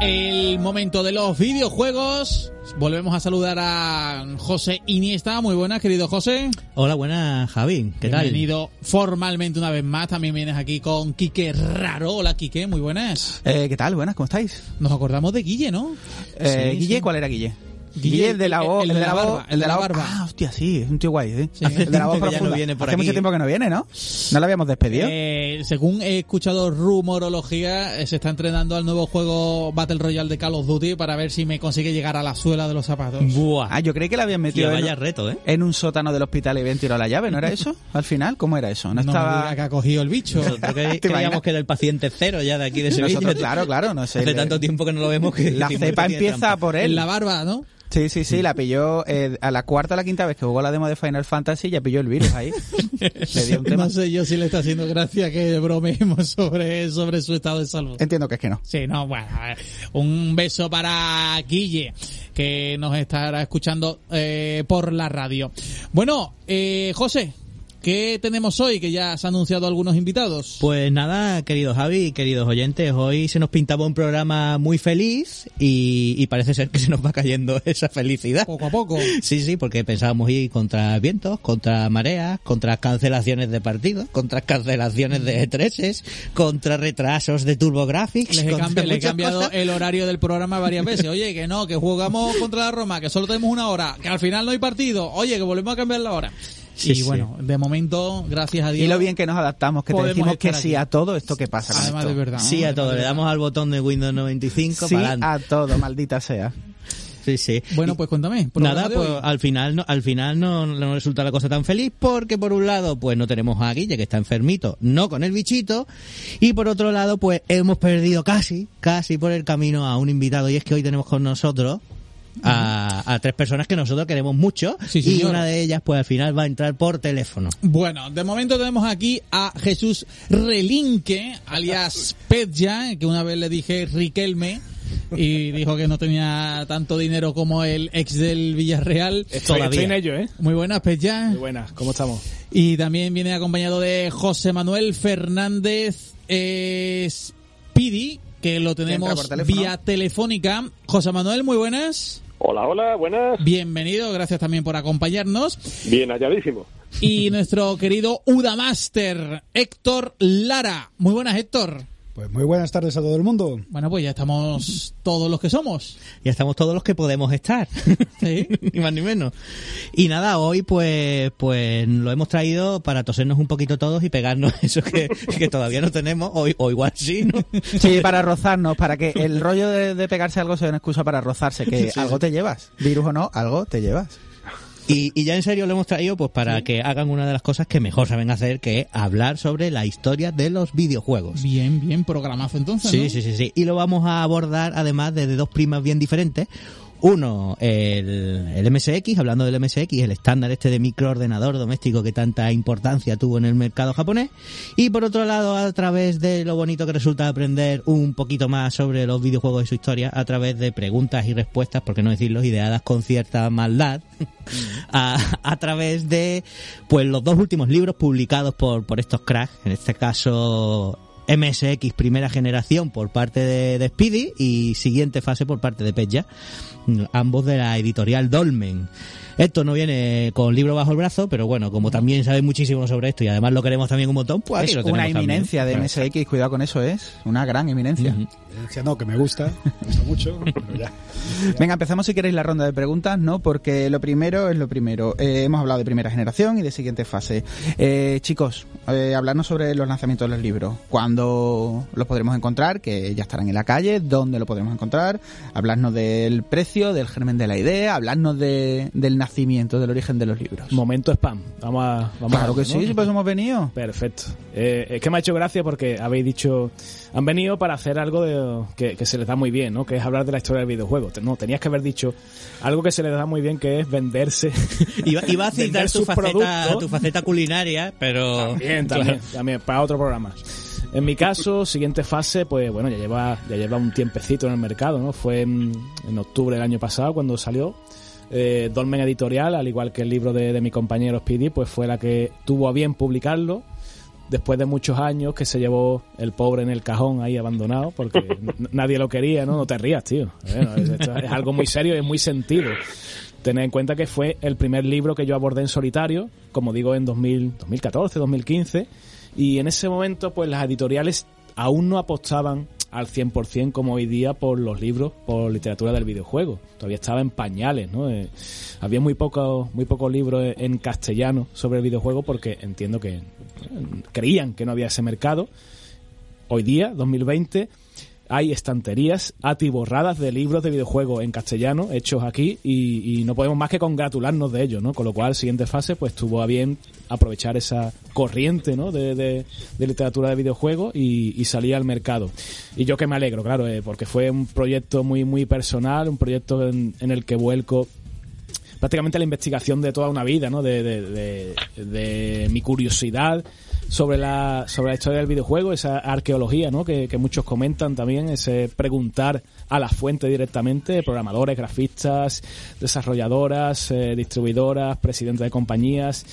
el momento de los videojuegos. Volvemos a saludar a José Iniesta. Muy buenas, querido José. Hola, buenas, Javi. ¿Qué tal? Bienvenido formalmente una vez más. También vienes aquí con Quique Raro. Hola, Quique. Muy buenas. Eh, ¿Qué tal? Buenas, ¿cómo estáis? Nos acordamos de Guille, ¿no? Eh, Sí, Guille, sí. ¿cuál era Guille? Guille, el de la voz, el el, de la barba, el de la barba. Ah, hostia, sí, es un tío guay, ¿eh? Sí. El de la voz que ya no profunda. viene por Hace aquí. mucho tiempo que no viene, ¿no? ¿No lo habíamos despedido? Eh, según he escuchado rumorología, eh, se está entrenando al nuevo juego Battle Royale de Call of Duty para ver si me consigue llegar a la suela de los zapatos. Buah. Ah, yo creí que la habían Tío, metido en, vaya reto, ¿eh? en un sótano del hospital y habían tirado la llave, ¿no era eso? Al final, ¿cómo era eso? No No, estaba... que ha cogido el bicho. Nosotros que- ¿Te creíamos que era el paciente cero ya de aquí de Sevilla. Nosotros, claro, claro, no sé. Hace tanto tiempo que no lo vemos que... La cepa empieza por él. En la barba, ¿no? Sí, sí, sí, la pilló eh, a la cuarta o la quinta vez que jugó la demo de Final Fantasy, ya pilló el virus ahí. Le dio un tema. No sé yo si le está haciendo gracia que bromeemos sobre, sobre su estado de salud. Entiendo que es que no. Sí, no, bueno, a ver, un beso para Guille, que nos estará escuchando eh, por la radio. Bueno, eh, José, ¿qué tenemos hoy? Que ya se han anunciado algunos invitados. Pues nada, queridos Javi, queridos oyentes, hoy se nos pintaba un programa muy feliz y, y parece ser que se nos va cayendo esa felicidad. Poco a poco. Sí, sí, porque pensábamos ir contra vientos, contra mareas, contra cancelaciones de partidos, contra cancelaciones de E3s, contra retrasos de TurboGrafx. Les he, contra cambi- le he cambiado cosas. el horario del programa varias veces. Oye, que no, que jugamos contra la Roma, que solo tenemos una hora, que al final no hay partido. Oye, que volvemos a cambiar la hora. Sí, y sí. bueno, de momento, gracias a Dios. Y lo bien que nos adaptamos, que te decimos que sí aquí. a todo esto que pasa con Además esto. de verdad. Sí, a todo. Le damos al botón de Windows 95 Sí para adelante. a todo, maldita sea. Sí, sí. Bueno, pues cuéntame. Nada, pues hoy. al final no, al final no, no resulta la cosa tan feliz porque por un lado pues no tenemos a Guille que está enfermito, no con el bichito y por otro lado pues hemos perdido casi, casi por el camino a un invitado y es que hoy tenemos con nosotros a, a tres personas que nosotros queremos mucho Sí, y una de ellas pues al final va a entrar por teléfono. Bueno, de momento tenemos aquí a Jesús Relinque, alias Petja, que una vez le dije Riquelme y dijo que no tenía tanto dinero como el ex del Villarreal. Estoy, Todavía. estoy en ello, ¿eh? Muy buenas, Petja. Muy buenas, ¿cómo estamos? Y también viene acompañado de José Manuel Fernández eh, Speedy, que lo tenemos vía telefónica. José Manuel, muy buenas. Hola, hola, buenas. Bienvenido, gracias también por acompañarnos. Bien halladísimo. Y nuestro querido Udamaster, Héctor Lara. Muy buenas, Héctor. Pues muy buenas tardes a todo el mundo. Bueno, pues ya estamos todos los que somos. Ya estamos todos los que podemos estar. Sí. ni más ni menos. Y nada, hoy pues pues lo hemos traído para tosernos un poquito todos y pegarnos eso que, que todavía no tenemos, o, o igual sí, ¿no? Sí, para rozarnos, para que el rollo de, de pegarse algo sea una excusa para rozarse, que algo te llevas. Virus o no, algo te llevas. Y, y ya en serio lo hemos traído pues para que hagan una de las cosas que mejor saben hacer, que es hablar sobre la historia de los videojuegos. Bien, bien, programazo entonces. Sí, ¿no? sí, sí, sí. Y lo vamos a abordar además desde dos primas bien diferentes. Uno, el, el MSX, hablando del MSX, el estándar este de microordenador doméstico que tanta importancia tuvo en el mercado japonés. Y por otro lado, a través de lo bonito que resulta aprender un poquito más sobre los videojuegos y su historia, a través de preguntas y respuestas, por qué no decirlo, ideadas con cierta maldad, a, través de pues los dos últimos libros publicados por, por estos cracks, en este caso MSX primera generación por parte de, Speedy y siguiente fase por parte de Peja, ambos de la editorial Dolmen. Esto no viene con libro bajo el brazo, pero bueno, como también sabe muchísimo sobre esto y además lo queremos también un montón, pues aquí es lo una también. eminencia de MSX, cuidado con eso, es una gran eminencia. Decía, no, que me gusta, me gusta mucho, pero ya. Venga, empezamos si queréis la ronda de preguntas, ¿no? Porque lo primero es lo primero. Eh, hemos hablado de primera generación y de siguiente fase. Eh, chicos, eh, hablarnos sobre los lanzamientos de los libros. ¿Cuándo los podremos encontrar? Que ya estarán en la calle. ¿Dónde lo podremos encontrar? Hablarnos del precio, del germen de la idea. Hablarnos de, del nacimiento, del origen de los libros. Momento spam. Vamos a. Vamos Claro a que sí, si pues hemos venido. Perfecto. Eh, es que me ha hecho gracia porque habéis dicho, han venido para hacer algo de, que, que se les da muy bien, ¿no? Que es hablar de la historia del videojuego. No, tenías que haber dicho algo que se les da muy bien, que es venderse. Iba, iba a citar tu sus faceta, productos. tu faceta culinaria, pero... También, también, también, para otro programa. En mi caso, siguiente fase, pues bueno, ya lleva, ya lleva un tiempecito en el mercado, ¿no? Fue en, en octubre del año pasado cuando salió. Eh, Dolmen Editorial, al igual que el libro de, de mi compañero Speedy, pues fue la que tuvo a bien publicarlo. Después de muchos años que se llevó el pobre en el cajón ahí abandonado, porque nadie lo quería, ¿no? No te rías, tío. Bueno, es, algo muy serio y es muy sentido. Tened en cuenta que fue el primer libro que yo abordé en solitario, como digo, en 2000, 2014, 2015. Y en ese momento, pues las editoriales aún no apostaban al 100% como hoy día por los libros, por literatura del videojuego. Todavía estaba en pañales, ¿no? Eh, había muy pocos muy pocos libros en castellano sobre el videojuego porque entiendo que eh, creían que no había ese mercado. Hoy día, 2020, hay estanterías atiborradas de libros de videojuegos en castellano hechos aquí y, no podemos más que congratularnos de ello, ¿no? Con lo cual, siguiente fase, pues tuvo a bien aprovechar esa corriente, ¿no? De, de- de literatura de videojuegos y, y salir al mercado. Y yo que me alegro, claro, eh, porque fue un proyecto muy, muy personal, un proyecto en, en el que vuelco prácticamente la investigación de toda una vida, ¿no? De, de, de- de mi curiosidad sobre la, sobre la historia del videojuego, esa arqueología, ¿no? Que, que muchos comentan también, ese preguntar a la fuente directamente, programadores, grafistas, desarrolladoras, eh, distribuidoras, presidentes de compañías,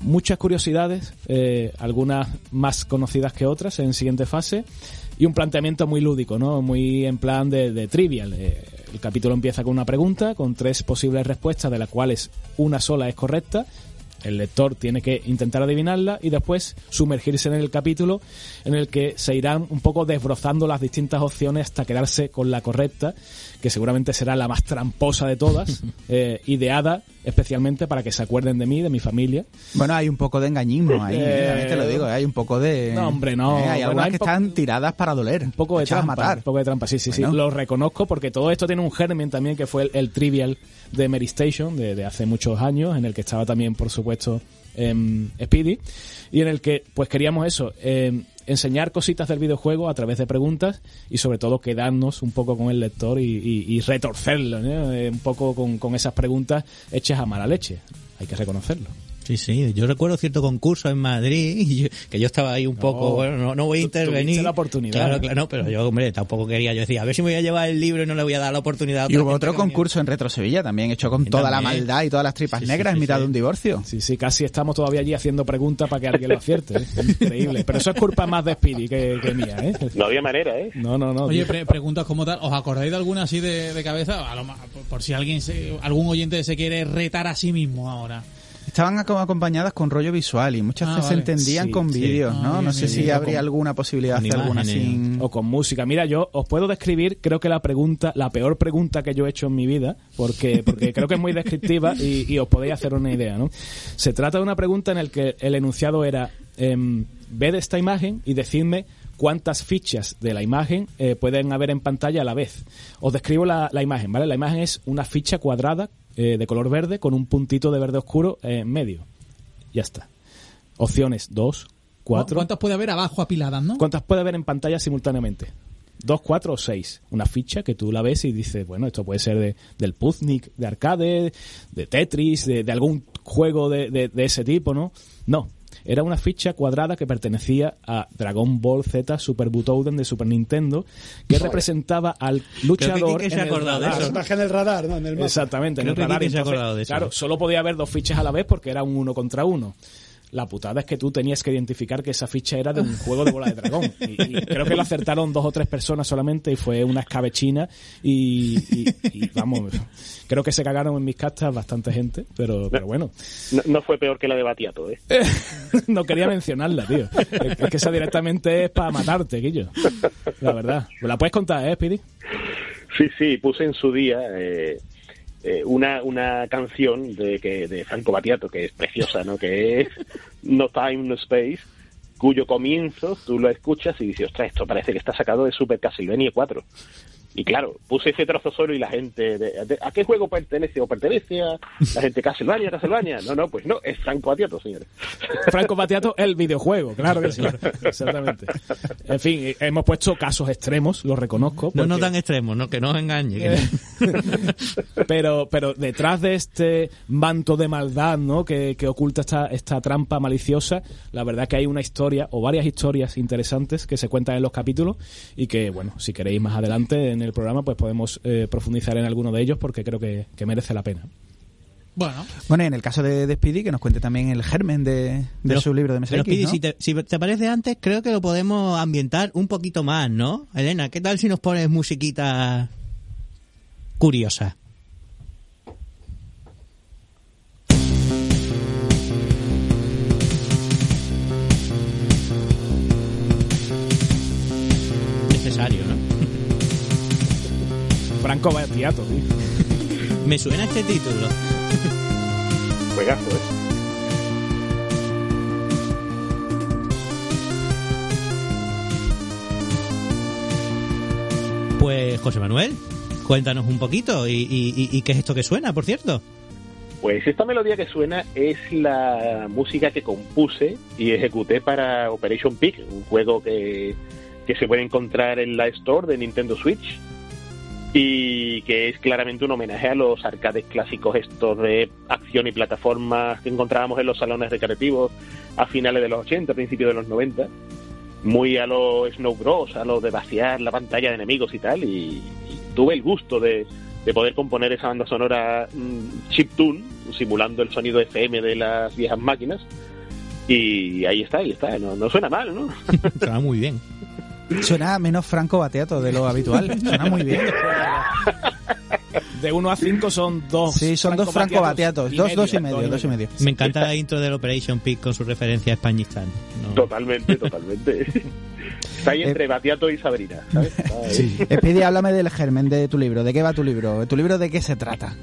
muchas curiosidades, eh, algunas más conocidas que otras en siguiente fase y un planteamiento muy lúdico, ¿no? Muy en plan de, de trivial. Eh, el capítulo empieza con una pregunta, con tres posibles respuestas, de las cuales una sola es correcta. El lector tiene que intentar adivinarla y después sumergirse en el capítulo en el que se irán un poco desbrozando las distintas opciones hasta quedarse con la correcta, que seguramente será la más tramposa de todas, eh, ideada especialmente para que se acuerden de mí, de mi familia. Bueno, hay un poco de engañismo ahí, Eh, eh, te lo digo, hay un poco de... No, hombre, no. Eh, hay Bueno, algunas hay que un poco- están tiradas para doler. Un poco de trampa, matar. un poco de trampa, sí, sí, sí. Bueno. Lo reconozco porque todo esto tiene un germen también que fue el, el trivial de Mary Station de, de hace muchos años, en el que estaba también, por supuesto, em, Speedy, y en el que pues queríamos eso, em, enseñar cositas del videojuego a través de preguntas y sobre todo quedarnos un poco con el lector y, y- y retorcerlo, ¿no? Eh, un poco con, con esas preguntas hechas a mala leche, hay que reconocerlo. Sí, sí, yo recuerdo cierto concurso en Madrid y yo- que yo estaba ahí un poco, bueno, no, no voy a tú- intervenir. la oportunidad, Claro, claro, no, pero yo, hombre, tampoco quería. Yo decía, a ver si me voy a llevar el libro y no le voy a dar la oportunidad a Y hubo otro concurso en Retro Sevilla también, hecho con toda la maldad y todas las tripas Sí, negras sí, en mitad sí. de un divorcio. Sí, sí, casi estamos todavía allí haciendo preguntas para que alguien lo acierte. ¿eh? Increíble. Pero eso es culpa más de Speedy que, que mía, ¿eh? No había manera, ¿eh? No, no, no. Oye, pre- preguntas como tal, ¿os acordáis de alguna así de, de cabeza? A lo por, por si alguien, se- algún oyente se quiere retar a sí mismo ahora. Estaban ac- acompañadas con rollo visual y muchas Ah, veces vale. se entendían Sí, con sí. vídeos, Ah, ¿no? bien, no sé bien, si habría alguna posibilidad de hacer alguna sin... O con música. Mira, yo os puedo describir, creo que la pregunta, la peor pregunta que yo he hecho en mi vida, porque, porque creo que es muy descriptiva y, y os podéis hacer una idea, ¿no? Se trata de una pregunta en la que el enunciado era, em, ved esta imagen y decidme cuántas fichas de la imagen eh, pueden haber en pantalla a la vez. Os describo la, la imagen, ¿vale? La imagen es una ficha cuadrada eh, de color verde con un puntito de verde oscuro en medio. Ya está. Opciones 2, 4, ¿Cuántas puede haber abajo apiladas, no? ¿Cuántas puede haber en pantalla simultáneamente? ¿Dos, cuatro o seis? Una ficha que tú la ves y dices, bueno, esto puede ser de, del Puznik, de arcade, de Tetris, de, de algún juego de, de- de ese tipo, ¿no? No. Era una ficha cuadrada que pertenecía a Dragon Ball Z Super Butoden de Super Nintendo, que representaba al luchador en ha el radar. en el radar, ¿no? En el mapa. Exactamente, en el que radar. Entonces. Claro, solo podía haber dos fichas a la vez porque era un uno contra uno. La putada es que tú tenías que identificar que esa ficha era de un juego de bola de dragón. Y, y creo que lo acertaron dos o tres personas solamente y fue una escabechina. Y, y- y, vamos, creo que se cagaron en mis castas bastante gente, pero, pero bueno. No, no fue peor que la de Batiato, ¿eh? no quería mencionarla, tío. Es es que esa directamente es para matarte, Guillo. La verdad. ¿Me la puedes contar, eh, Speedy? Sí, sí, puse en su día eh, eh, una, una canción de, que, de Franco Battiato, que es preciosa, ¿no? Que es No Time, No Space, cuyo comienzo tú lo escuchas y dices, ostras, esto parece que está sacado de Super Castlevania 4. Y claro, puse ese trozo solo y la gente, de- de- ¿a qué juego pertenece? ¿O pertenece a la gente Castlevania, Castlevania? No, no, pues no, es Franco Battiato, señores. Franco Batiato, el videojuego, claro que sí. Exactamente. En fin, eh, hemos puesto casos extremos, lo reconozco. No, no tan extremos, no, que no os engañe. que- pero, pero detrás de este manto de maldad ¿no? que, que oculta esta, esta trampa maliciosa, la verdad que hay una historia o varias historias interesantes que se cuentan en los capítulos y que, bueno, si queréis más adelante en el programa, pues podemos eh, profundizar en alguno de ellos porque creo que, que merece la pena. Bueno, Bueno, y en el caso de, de Speedy, que nos cuente también el germen de, de Pero- su libro de pero, MSX, Speedy, ¿no? si, te, si te parece antes, creo que lo podemos ambientar un poquito más, ¿no? Elena, ¿qué tal si nos pones musiquita curiosa? Necesario, ¿no? Franco Batiato, tío. Me suena este título. Juegazo, ¿eh? Pues, José Manuel, cuéntanos un poquito. ¿Y, y- y- y qué es esto que suena, por cierto? Pues esta melodía que suena es la música que compuse y ejecuté para Operation Peak, un juego que, que se puede encontrar en la Store de Nintendo Switch y que es claramente un homenaje a los arcades clásicos estos de acción y plataformas que encontrábamos en los salones recreativos a finales de los 80, principios de los 90 muy a lo Snow Bros, a lo de vaciar la pantalla de enemigos y tal, y, tuve el gusto de, de poder componer esa banda sonora mm, chiptune, simulando el sonido FM de las viejas máquinas, y ahí está, ahí está, no, no suena mal, ¿no? Suena muy bien. Suena menos Franco Bateato de lo habitual. Suena muy bien. De 1 a 5 son dos. Sí, son dos Franco Bateatos. Dos, dos y medio, dos y medio. Me encanta la intro del Operation Peak con su referencia a Españistán. No. Totalmente, totalmente. Está ahí entre Batiato y Sabrina, ¿sabes? Háblame del germen de tu libro. ¿De qué va tu libro? ¿Tu libro de qué se trata?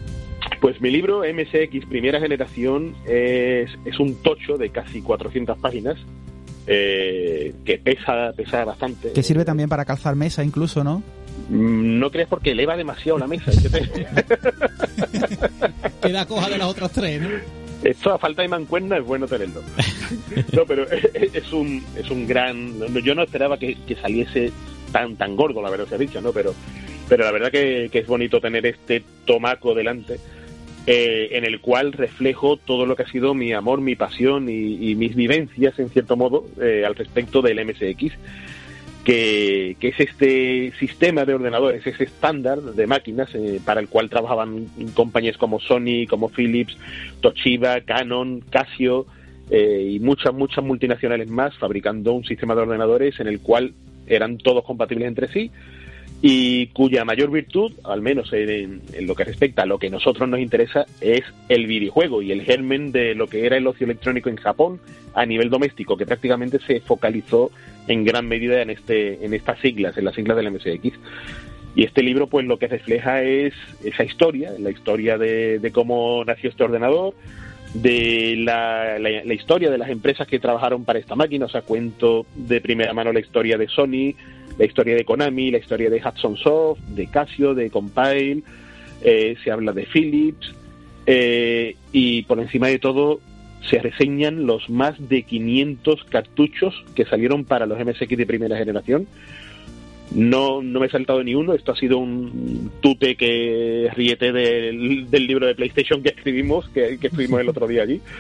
Pues mi libro MSX Primera Generación es, es un tocho de casi 400 páginas eh, que pesa, pesa bastante. Que sirve también para calzar mesa incluso, ¿no? Mm, No crees porque eleva demasiado la mesa. es que te- queda coja de las otras tres, ¿no? Esto a falta de mancuerna es bueno tenerlo. No, pero es un, es un gran... Yo no esperaba que, que saliese tan tan gordo, la verdad se ha dicho, ¿no? Pero, pero la verdad que, que es bonito tener este tomaco delante eh, en el cual reflejo todo lo que ha sido mi amor, mi pasión y, y mis vivencias, en cierto modo, eh, al respecto del MSX, que, es este sistema de ordenadores, ese estándar de máquinas eh, para el cual trabajaban compañías como Sony, como Philips, Toshiba, Canon, Casio eh, y muchas, muchas multinacionales más fabricando un sistema de ordenadores en el cual eran todos compatibles entre sí y cuya mayor virtud, al menos en, lo que respecta a lo que a nosotros nos interesa, es el videojuego y el germen de lo que era el ocio electrónico en Japón a nivel doméstico, que prácticamente se focalizó en gran medida en este en estas siglas, en las siglas del MSX. Y este libro, pues lo que refleja es esa historia, la historia de, de cómo nació este ordenador, de la, la, la historia de las empresas que trabajaron para esta máquina, o sea, cuento de primera mano la historia de Sony, la historia de Konami, la historia de Hudson Soft, de Casio, de Compile, eh, se habla de Philips, eh, y por encima de todo se reseñan los más de 500 cartuchos que salieron para los MSX de primera generación. No, no me he saltado ni uno, esto ha sido un tute que riete del, del libro de PlayStation que escribimos, que, que estuvimos el otro día allí.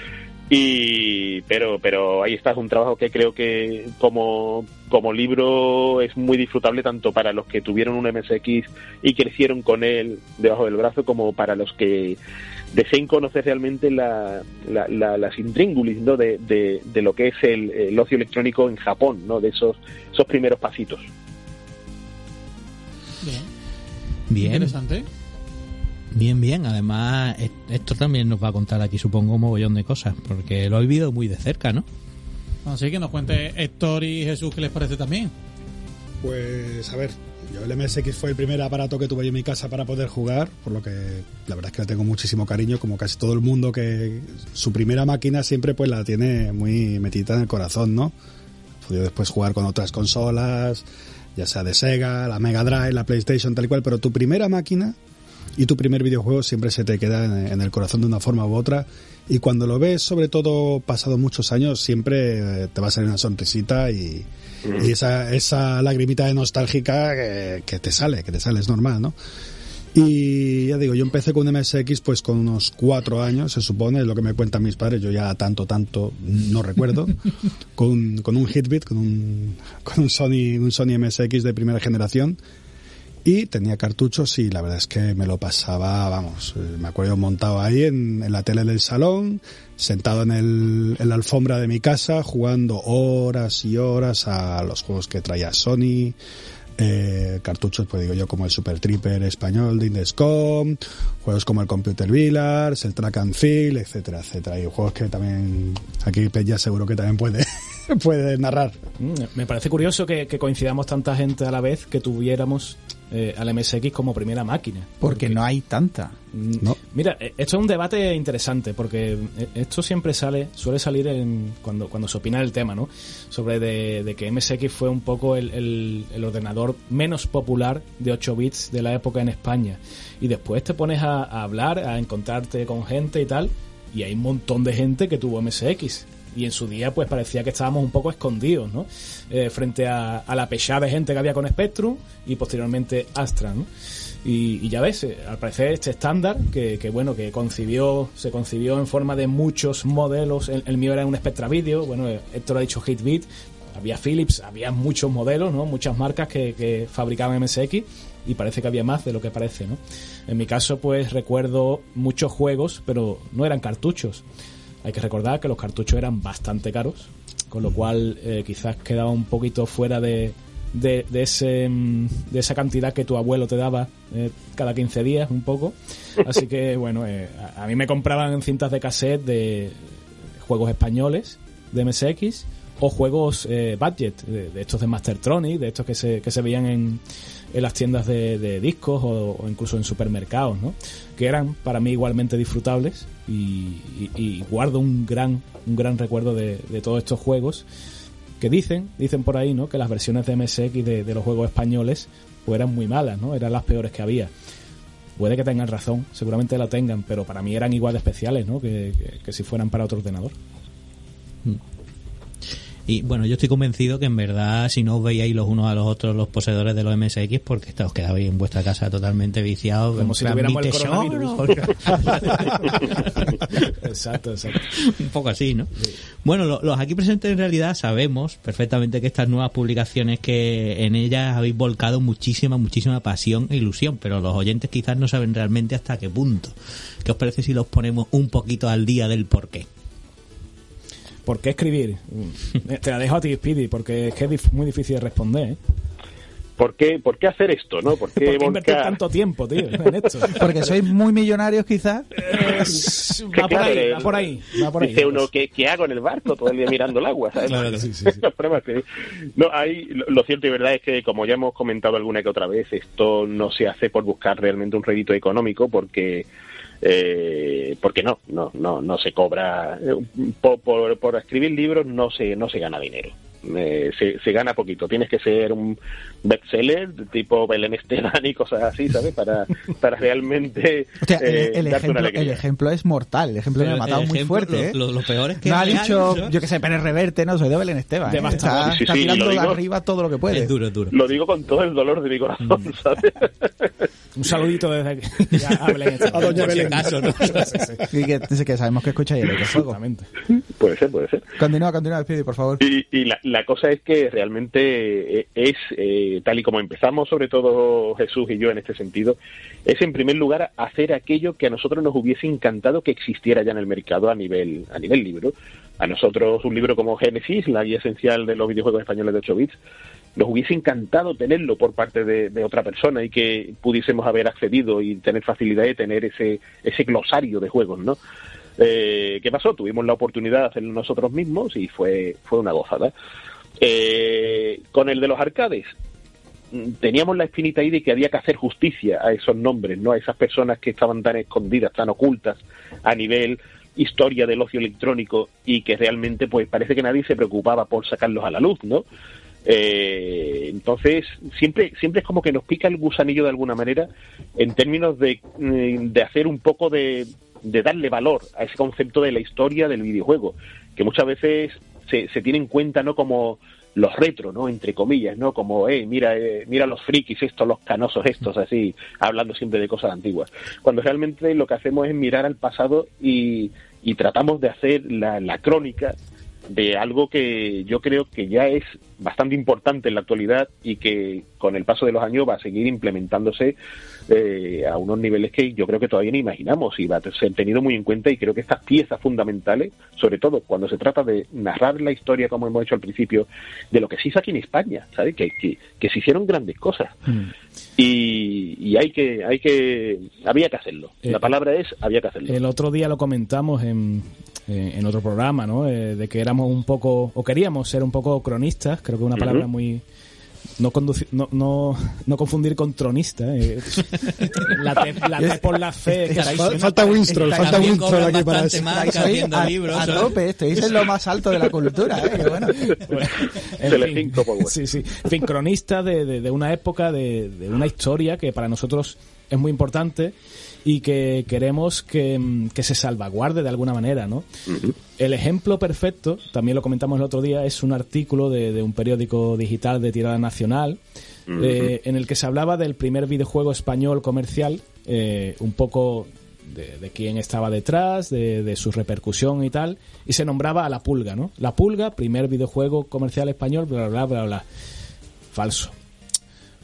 Y, pero, pero ahí está, es un trabajo que creo que como, como libro es muy disfrutable tanto para los que tuvieron un MSX y crecieron con él debajo del brazo como para los que deseen conocer realmente la, la- la- las intríngulis ¿no? de, de- de lo que es el, el ocio electrónico en Japón, ¿no? de esos, esos primeros pasitos. Bien. Bien, Interesante. Bien, bien. Además, e- esto también nos va a contar aquí, supongo, un mogollón de cosas, porque lo he vivido muy de cerca, ¿no? Así que nos cuente Héctor y Jesús qué les parece también. Pues a ver, yo el MSX fue el primer aparato que tuve yo en mi casa para poder jugar, por lo que la verdad es que le tengo muchísimo cariño, como casi todo el mundo que su primera máquina siempre pues la tiene muy metida en el corazón, ¿no? He podido después jugar con otras consolas, ya sea de Sega, la Mega Drive, la PlayStation, tal y cual, pero tu primera máquina y tu primer videojuego siempre se te queda en, en el corazón de una forma u otra y cuando lo ves, sobre todo pasado muchos años, siempre eh, te va a salir una sonrisita y, y esa, esa lagrimita de nostálgica que, que te sale, que te sale, es normal, ¿no? Y ya digo, yo empecé con un MSX pues con unos cuatro años, se supone, es lo que me cuentan mis padres, yo ya tanto, tanto no recuerdo, con, con un Hitbit, con un, con un Sony, un Sony MSX de primera generación, y tenía cartuchos y la verdad es que me lo pasaba, vamos, eh, me acuerdo montado ahí en, en la tele del salón, sentado en, el, en la alfombra de mi casa, jugando horas y horas a los juegos que traía Sony, eh, cartuchos, pues digo yo, como el Super Tripper español de Indescom, juegos como el Computer Village, el Track and Field, etcétera, etcétera. Y juegos que también, aquí ya seguro que también puede, puede narrar. Mm, Me parece curioso que, que coincidamos tanta gente a la vez que tuviéramos eh, al MSX como primera máquina. Porque no hay tanta. Mm, No. Mira, eh, esto es un debate interesante porque eh, esto siempre sale, suele salir en, cuando, cuando se opina el tema, ¿no? Sobre de, de que MSX fue un poco el, el- el ordenador menos popular de 8 bits de la época en España. Y después te pones a, a hablar, a encontrarte con gente y tal, y hay un montón de gente que tuvo MSX. Y en su día, pues parecía que estábamos un poco escondidos, ¿no? Eh, frente a, la pechada de gente que había con Spectrum y posteriormente Astra, ¿no? Y, ya ves, eh, al parecer este estándar, que, que, bueno, que concibió, se concibió en forma de muchos modelos, el, mío era un Spectra Video, bueno, eh, Héctor ha dicho Hitbit, había Philips, había muchos modelos, ¿no? Muchas marcas que fabricaban MSX y parece que había más de lo que parece, ¿no? En mi caso, pues recuerdo muchos juegos, pero no eran cartuchos. Hay que recordar que los cartuchos eran bastante caros, con lo cual eh, quizás quedaba un poquito fuera de, de, ese, mm, de esa cantidad que tu abuelo te daba eh, cada 15 días, un poco. Así que, bueno, eh, a, a mí me compraban cintas de cassette de juegos españoles de MSX o juegos eh, budget, de, estos de Mastertronic, de estos que se, que se veían en, en las tiendas de, de discos o, incluso en supermercados, ¿no? Que eran para mí igualmente disfrutables y, guardo un gran, un gran recuerdo de, de todos estos juegos que dicen, dicen por ahí, ¿no? Que las versiones de MSX de, de los juegos españoles pues eran muy malas, ¿no? Eran las peores que había. Puede que tengan razón, seguramente la tengan, pero para mí eran igual de especiales, ¿no? Que, que- que si fueran para otro ordenador. Y bueno, yo estoy convencido que en verdad, si no os veíais los unos a los otros los poseedores de los MSX, porque os quedabais en vuestra casa totalmente viciados. Como si tuviéramos el tesoro. exacto, exacto. un poco así, ¿no? Bueno, lo- los aquí presentes en realidad sabemos perfectamente que estas nuevas publicaciones que en ellas habéis volcado muchísima, muchísima pasión e ilusión, pero los oyentes quizás no saben realmente hasta qué punto. ¿Qué os parece si los ponemos un poquito al día del porqué? ¿Por qué escribir? Mm, Te la dejo a ti, Speedy, porque es que es muy difícil de responder, ¿eh? ¿Por qué, ¿Por qué hacer esto? ¿no? ¿Por qué ¿Por qué invertir tanto tiempo, tío, en esto? Porque sois muy millonarios quizás. Va por ahí, va por ahí, va por ahí. Dice uno, ¿qué, qué hago en el barco todo el día mirando el agua? ¿sabes? Claro sí, sí, No, hay, lo, lo cierto y verdad es que, como ya hemos comentado alguna que otra vez, esto no se hace por buscar realmente un rédito económico, porque eh, porque no, no, no, no se cobra eh, por, por, por escribir libros no se no se gana dinero. Eh, se, se gana poquito. Tienes que ser un bestseller tipo Belén Esteban y cosas así, ¿sabes? Para, para realmente el, eh, el darte una ejemplo, el alegría. ejemplo es mortal. El ejemplo me ha matado el muy fuerte. ¿eh? Lo, lo- lo peor es que no ha dicho, yo que sé, Pérez Reverte, no, soy de Belén Esteban. De ¿eh? Está, Sí, sí, está sí, tirando de arriba todo lo que puede. es duro, es duro. Lo digo con todo el dolor de mi corazón, ¿sabes? Un saludito desde aquí. Ya hablé A doña Belén. acaso, ¿no? Y que, dice que sabemos que escucha y el. Exactamente. Puede ser, puede ser. Continúa, continúa, Speedy, por favor. Y, y la, la cosa es que realmente eh, es, eh, tal y como empezamos, sobre todo Jesús y yo en este sentido, es en primer lugar hacer aquello que a nosotros nos hubiese encantado que existiera ya en el mercado a nivel, a nivel libro. A nosotros un libro como Génesis, la guía esencial de los videojuegos españoles de 8 bits, nos hubiese encantado tenerlo por parte de, otra persona y que pudiésemos haber accedido y tener facilidad de tener ese, ese glosario de juegos, ¿no? Eh, ¿Qué pasó? Tuvimos la oportunidad de hacerlo nosotros mismos y fue, fue una gozada. Eh, con el de los arcades, mm, teníamos la espinita ahí de que había que hacer justicia a esos nombres, ¿no? A esas personas que estaban tan escondidas, tan ocultas a nivel historia del ocio electrónico y que realmente pues parece que nadie se preocupaba por sacarlos a la luz, ¿no? Eh, entonces siempre siempre es como que nos pica el gusanillo de alguna manera en términos de, mm, de hacer un poco de, de darle valor a ese concepto de la historia del videojuego que muchas veces se, se tiene en cuenta no como los retro, ¿no? Entre comillas, ¿no? Como, eh, mira, eh, mira los frikis estos, los canosos estos, así, hablando siempre de cosas antiguas. Cuando realmente lo que hacemos es mirar al pasado y, y tratamos de hacer la, la crónica de algo que yo creo que ya es bastante importante en la actualidad y que con el paso de los años va a seguir implementándose eh, a unos niveles que yo creo que todavía no imaginamos y va a ser tenido muy en cuenta y creo que estas piezas fundamentales, sobre todo cuando se trata de narrar la historia como hemos hecho al principio, de lo que se hizo aquí en España, ¿sabes? Que, que, que se hicieron grandes cosas y, y hay que hay que había que hacerlo. La Eh, palabra es había que hacerlo. El otro día lo comentamos en, en en otro programa, ¿no? Eh, de que éramos un poco, o queríamos ser un poco cronistas, creo que es una palabra muy... No, conduci- no, no, no confundir con tronista. eh. La, T, la T por la C. Es- caray, Fal- suena- falta Winstrol, Está- falta Winstrol aquí para eso. a, libros, a ¿sabes? tope, estáis en lo más alto de la cultura, ¿eh? Que bueno. En Telecinco Power. Sí, sí. En fin, cronista de, de- de una época, de, de una historia que para nosotros es muy importante y que queremos que, mm, que se salvaguarde de alguna manera, ¿no? El ejemplo perfecto, también lo comentamos el otro día, es un artículo de, de un periódico digital de tirada nacional eh, en el que se hablaba del primer videojuego español comercial, eh, un poco de, de quién estaba detrás, de, de su repercusión y tal, y se nombraba a La Pulga, ¿no? La Pulga, primer videojuego comercial español, bla, bla, bla, bla. Falso.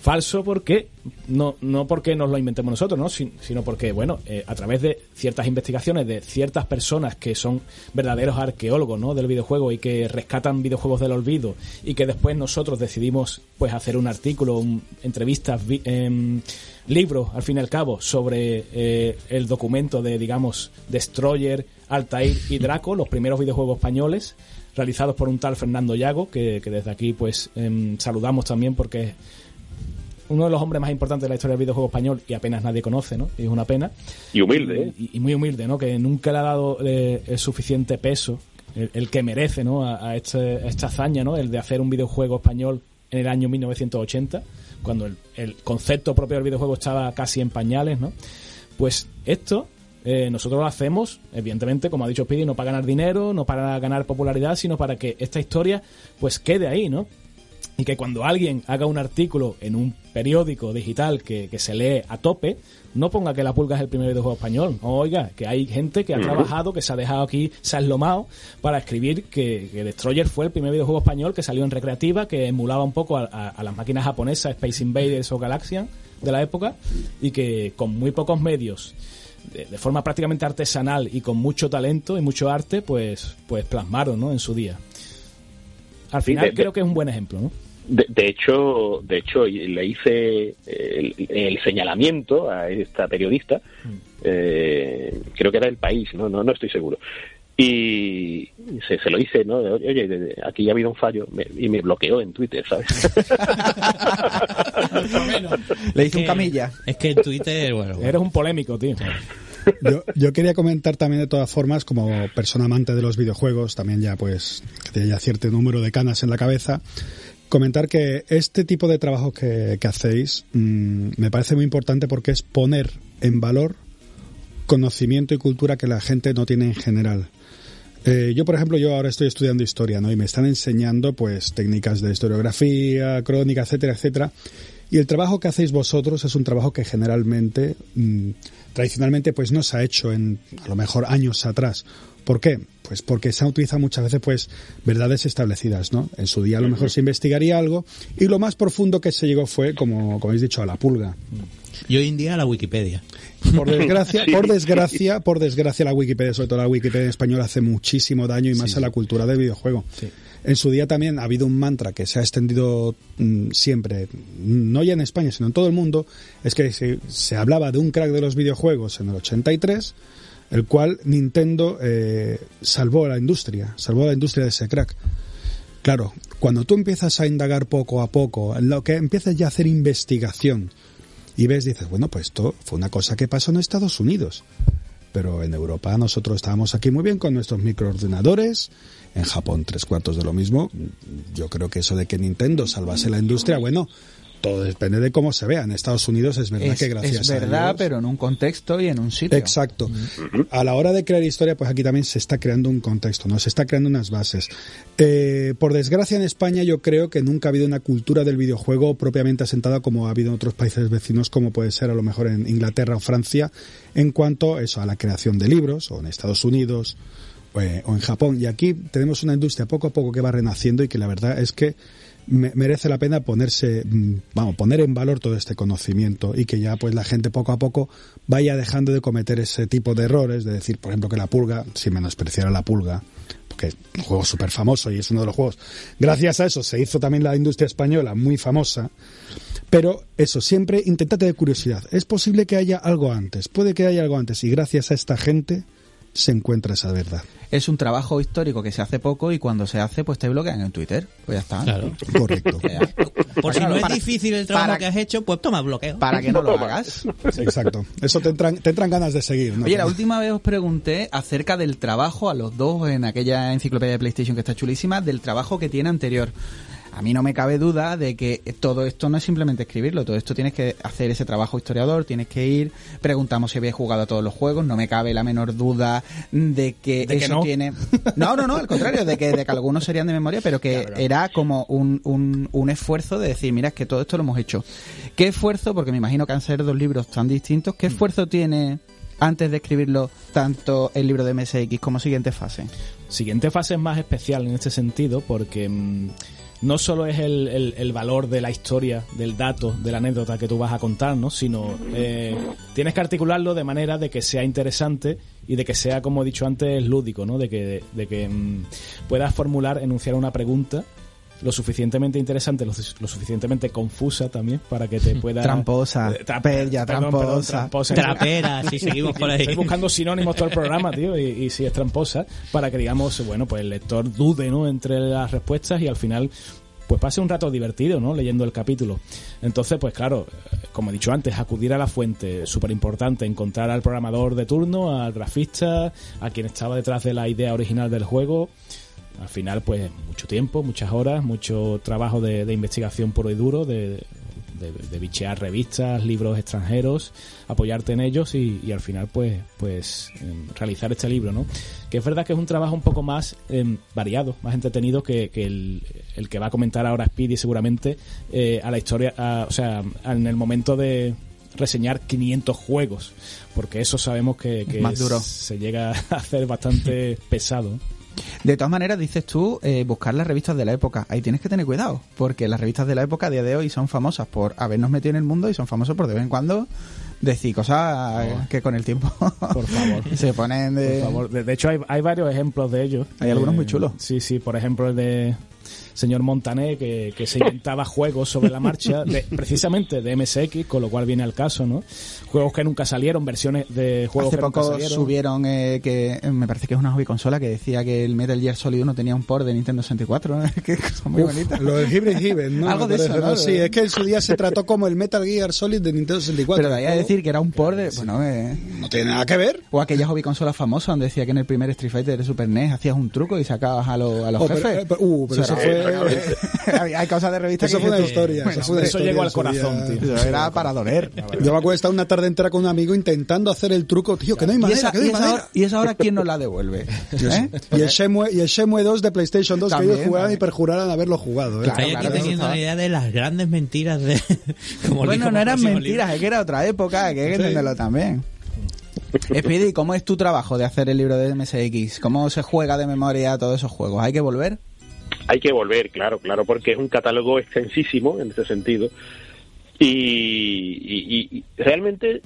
Falso porque, no, no porque nos lo inventemos nosotros, ¿no? Sin- sino porque, bueno, eh, a través de ciertas investigaciones de ciertas personas que son verdaderos arqueólogos, ¿no? Del videojuego y que rescatan videojuegos del olvido y que después nosotros decidimos, pues, hacer un artículo, un- entrevistas, vi- em, libros, al fin y al cabo, sobre eh, el documento de, digamos, Destroyer, Altair y Draco, los primeros videojuegos españoles, realizados por un tal Fernando Llago, que, que desde aquí, pues, em, saludamos también porque es uno de los hombres más importantes de la historia del videojuego español y apenas nadie conoce, ¿no? Y es una pena. Y humilde, ¿eh? Y, y muy humilde, ¿no? Que nunca le ha dado eh, el suficiente peso, el, el que merece, ¿no? A, a este- a esta hazaña, ¿no? El de hacer un videojuego español en el año 1980, cuando el, el concepto propio del videojuego estaba casi en pañales, ¿no? Pues esto eh, nosotros lo hacemos, evidentemente, como ha dicho Speedy, no para ganar dinero, no para ganar popularidad, sino para que esta historia pues quede ahí, ¿no? Y que cuando alguien haga un artículo en un periódico digital que, que se lee a tope, no ponga que La Pulga es el primer videojuego español. Oiga, que hay gente que ha trabajado, que se ha dejado aquí, se ha eslomado para escribir que, que Destroyer fue el primer videojuego español que salió en recreativa, que emulaba un poco a, a- a las máquinas japonesas, Space Invaders o Galaxian de la época, y que con muy pocos medios de, de forma prácticamente artesanal y con mucho talento y mucho arte, pues, pues plasmaron ¿no? en su día. Al final de- creo que es un buen ejemplo, ¿no? De, de hecho, de hecho le hice el, el señalamiento a esta periodista, eh, creo que era el país, no, no, no estoy seguro. Y se, se lo hice, ¿no? De, Oye, de- de- aquí ya ha habido un fallo me- y me bloqueó en Twitter, ¿sabes? Le hice un camilla. Es que en Twitter, bueno, bueno. Eres un polémico, tío. Yo, yo quería comentar también de todas formas, como persona amante de los videojuegos, también ya pues que tiene ya cierto número de canas en la cabeza, comentar que este tipo de trabajo que, que hacéis mm, me parece muy importante porque es poner en valor conocimiento y cultura que la gente no tiene en general. Eh, yo, por ejemplo, yo ahora estoy estudiando historia, ¿no? Y me están enseñando, pues, técnicas de historiografía, crónica, etcétera, etcétera. Y el trabajo que hacéis vosotros es un trabajo que generalmente, mm, tradicionalmente, pues no se ha hecho en, a lo mejor, años atrás. ¿Por qué? Pues porque se han utilizado muchas veces, pues, verdades establecidas, ¿no? En su día a lo mejor se investigaría algo y lo más profundo que se llegó fue, como, como habéis dicho, a la pulga. Y hoy en día la Wikipedia. Por desgracia, por desgracia, por desgracia la Wikipedia, sobre todo la Wikipedia en español, hace muchísimo daño y más a la cultura del videojuego. En su día también ha habido un mantra que se ha extendido mm, siempre, no ya en España, sino en todo el mundo, es que se, se hablaba de un crack de los videojuegos en el 83, el cual Nintendo eh, salvó a la industria, salvó a la industria de ese crack. Claro, cuando tú empiezas a indagar poco a poco, lo que empiezas ya a hacer investigación y ves, dices, bueno, pues esto fue una cosa que pasó en Estados Unidos. Pero en Europa nosotros estábamos aquí muy bien con nuestros microordenadores, en Japón tres cuartos de lo mismo. Yo creo que eso de que Nintendo salvase la industria, bueno, todo depende de cómo se vea. En Estados Unidos es verdad Es, que gracias es a verdad, pero en un contexto y en un sitio. Exacto. A la hora de crear historia, pues aquí también se está creando un contexto, ¿no? Se está creando unas bases. Eh, por desgracia en España yo creo que nunca ha habido una cultura del videojuego propiamente asentada como ha habido en otros países vecinos, como puede ser a lo mejor en Inglaterra o Francia, en cuanto eso, a la creación de libros, o en Estados Unidos, eh, o en Japón. Y aquí tenemos una industria poco a poco que va renaciendo y que la verdad es que me- merece la pena ponerse, mm, vamos, poner en valor todo este conocimiento y que ya pues la gente poco a poco vaya dejando de cometer ese tipo de errores, de decir, por ejemplo, que la pulga, sin menospreciar a la pulga, porque es un juego súper famoso y es uno de los juegos. Gracias a eso se hizo también la industria española muy famosa. Pero eso, siempre intentad tener curiosidad. Es posible que haya algo antes, puede que haya algo antes y gracias a esta gente se encuentra esa verdad. Es un trabajo histórico que se hace poco y cuando se hace, pues te bloquean en Twitter. Pues ya está. Claro. Correcto. Por si Para- no es para- difícil el trabajo para- que has hecho, pues toma bloqueo. Para que no lo hagas. Exacto. Eso te entran, te entran ganas de seguir. ¿no? Oye, la última vez os pregunté acerca del trabajo a los dos en aquella enciclopedia de PlayStation que está chulísima, del trabajo que tiene anterior. A mí no me cabe duda de que todo esto no es simplemente escribirlo, todo esto tienes que hacer ese trabajo historiador, tienes que ir, preguntamos si habéis jugado a todos los juegos, no me cabe la menor duda de que De que eso no. tiene... No, no, no, al contrario, de que, de que algunos serían de memoria, pero que era como un, un, un esfuerzo de decir, mira, es que todo esto lo hemos hecho. ¿Qué esfuerzo? Porque me imagino que han ser dos libros tan distintos, Mm. ¿qué esfuerzo tiene antes de escribirlo tanto el libro de MSX como siguiente fase? Siguiente fase es más especial en este sentido porque mm, no solo es el, el- el valor de la historia, del dato, de la anécdota que tú vas a contar, ¿no? sino eh, tienes que articularlo de manera de que sea interesante y de que sea, como he dicho antes, lúdico, ¿no? de que, de que mm, puedas formular, enunciar una pregunta lo suficientemente interesante, lo, su- lo suficientemente confusa también para que te pueda... Tramposa, Eh, tra- bella, perdón, perdón, tramposa. tramposa. Trapera, si seguimos por ahí. Estoy buscando sinónimos todo el programa, tío, y, y si es tramposa, para que digamos, bueno, pues el lector dude, ¿no? Entre las respuestas y al final, pues pase un rato divertido, ¿no? Leyendo el capítulo. Entonces, pues claro, eh, como he dicho antes, acudir a la fuente, súper importante, encontrar al programador de turno, al grafista, a quien estaba detrás de la idea original del juego. Al final, pues mucho tiempo, muchas horas, mucho trabajo de, de investigación puro y duro, de, de, de bichear revistas, libros extranjeros, apoyarte en ellos y, y al final, pues, pues em, realizar este libro, ¿no? Que es verdad que es un trabajo un poco más em, variado, más entretenido que, que el, el que va a comentar ahora Speedy seguramente eh, a la historia, a- o sea, en el momento de reseñar 500 juegos, porque eso sabemos que, que más duro. se llega a hacer bastante pesado. De todas maneras, dices tú, eh, buscar las revistas de la época. Ahí tienes que tener cuidado, porque las revistas de la época a día de hoy son famosas por habernos metido en el mundo y son famosas por de vez en cuando decir cosas eh, que con el tiempo Por favor. se ponen de... Por favor. De, de hecho, hay, hay varios ejemplos de ellos. Hay algunos muy chulos. Sí, sí. Por ejemplo, el de señor Montané, que, que se inventaba juegos sobre la marcha, de- precisamente de MSX, con lo cual viene al caso, ¿no? Juegos que nunca salieron, versiones de juegos Hace que nunca poco salieron. subieron eh, que eh, me parece que es una hobby consola que decía que el Metal Gear Solid 1 tenía un port de Nintendo 64, ¿no? que cosa muy Uf, bonita. Lo del Hybrid. Algo de eso, ¿no? Sí, es que en su día se trató como el Metal Gear Solid de Nintendo 64. Pero de ahí a decir que era un port de... Bueno, eh, No tiene nada que ver. o aquella hobby consola famosa donde decía que en el primer Street Fighter de Super NES hacías un truco y sacabas a, los a los Oh, jefes. eh, pero- uh, pero Eso fue, hay, hay cosas de revista eso que fue una historia. bueno, eso fue una eso historia llegó al corazón, día. tío. Eso era para doler. Yo me acuerdo de estar una tarde entera con un amigo intentando hacer el truco, tío, que no hay ¿Y manera, esa, que no y esa manera. hora, ¿Y esa hora quién nos la devuelve? ¿Eh? Y el Shenmue, y el Shenmue 2 de PlayStation 2 que ellos jugaban y perjuraran haberlo jugado. ¿eh? Claro, Estoy aquí claro, teniendo una idea de las grandes mentiras de... como Bueno, no eran mentiras, es que era otra época, que hay que Sí. entenderlo también. Speedy, ¿cómo es tu trabajo de hacer el libro de MSX? ¿Cómo se juega de memoria todos esos juegos? ¿Hay que volver? Hay que volver, claro, claro, porque es un catálogo extensísimo en ese sentido. Y, y- realmente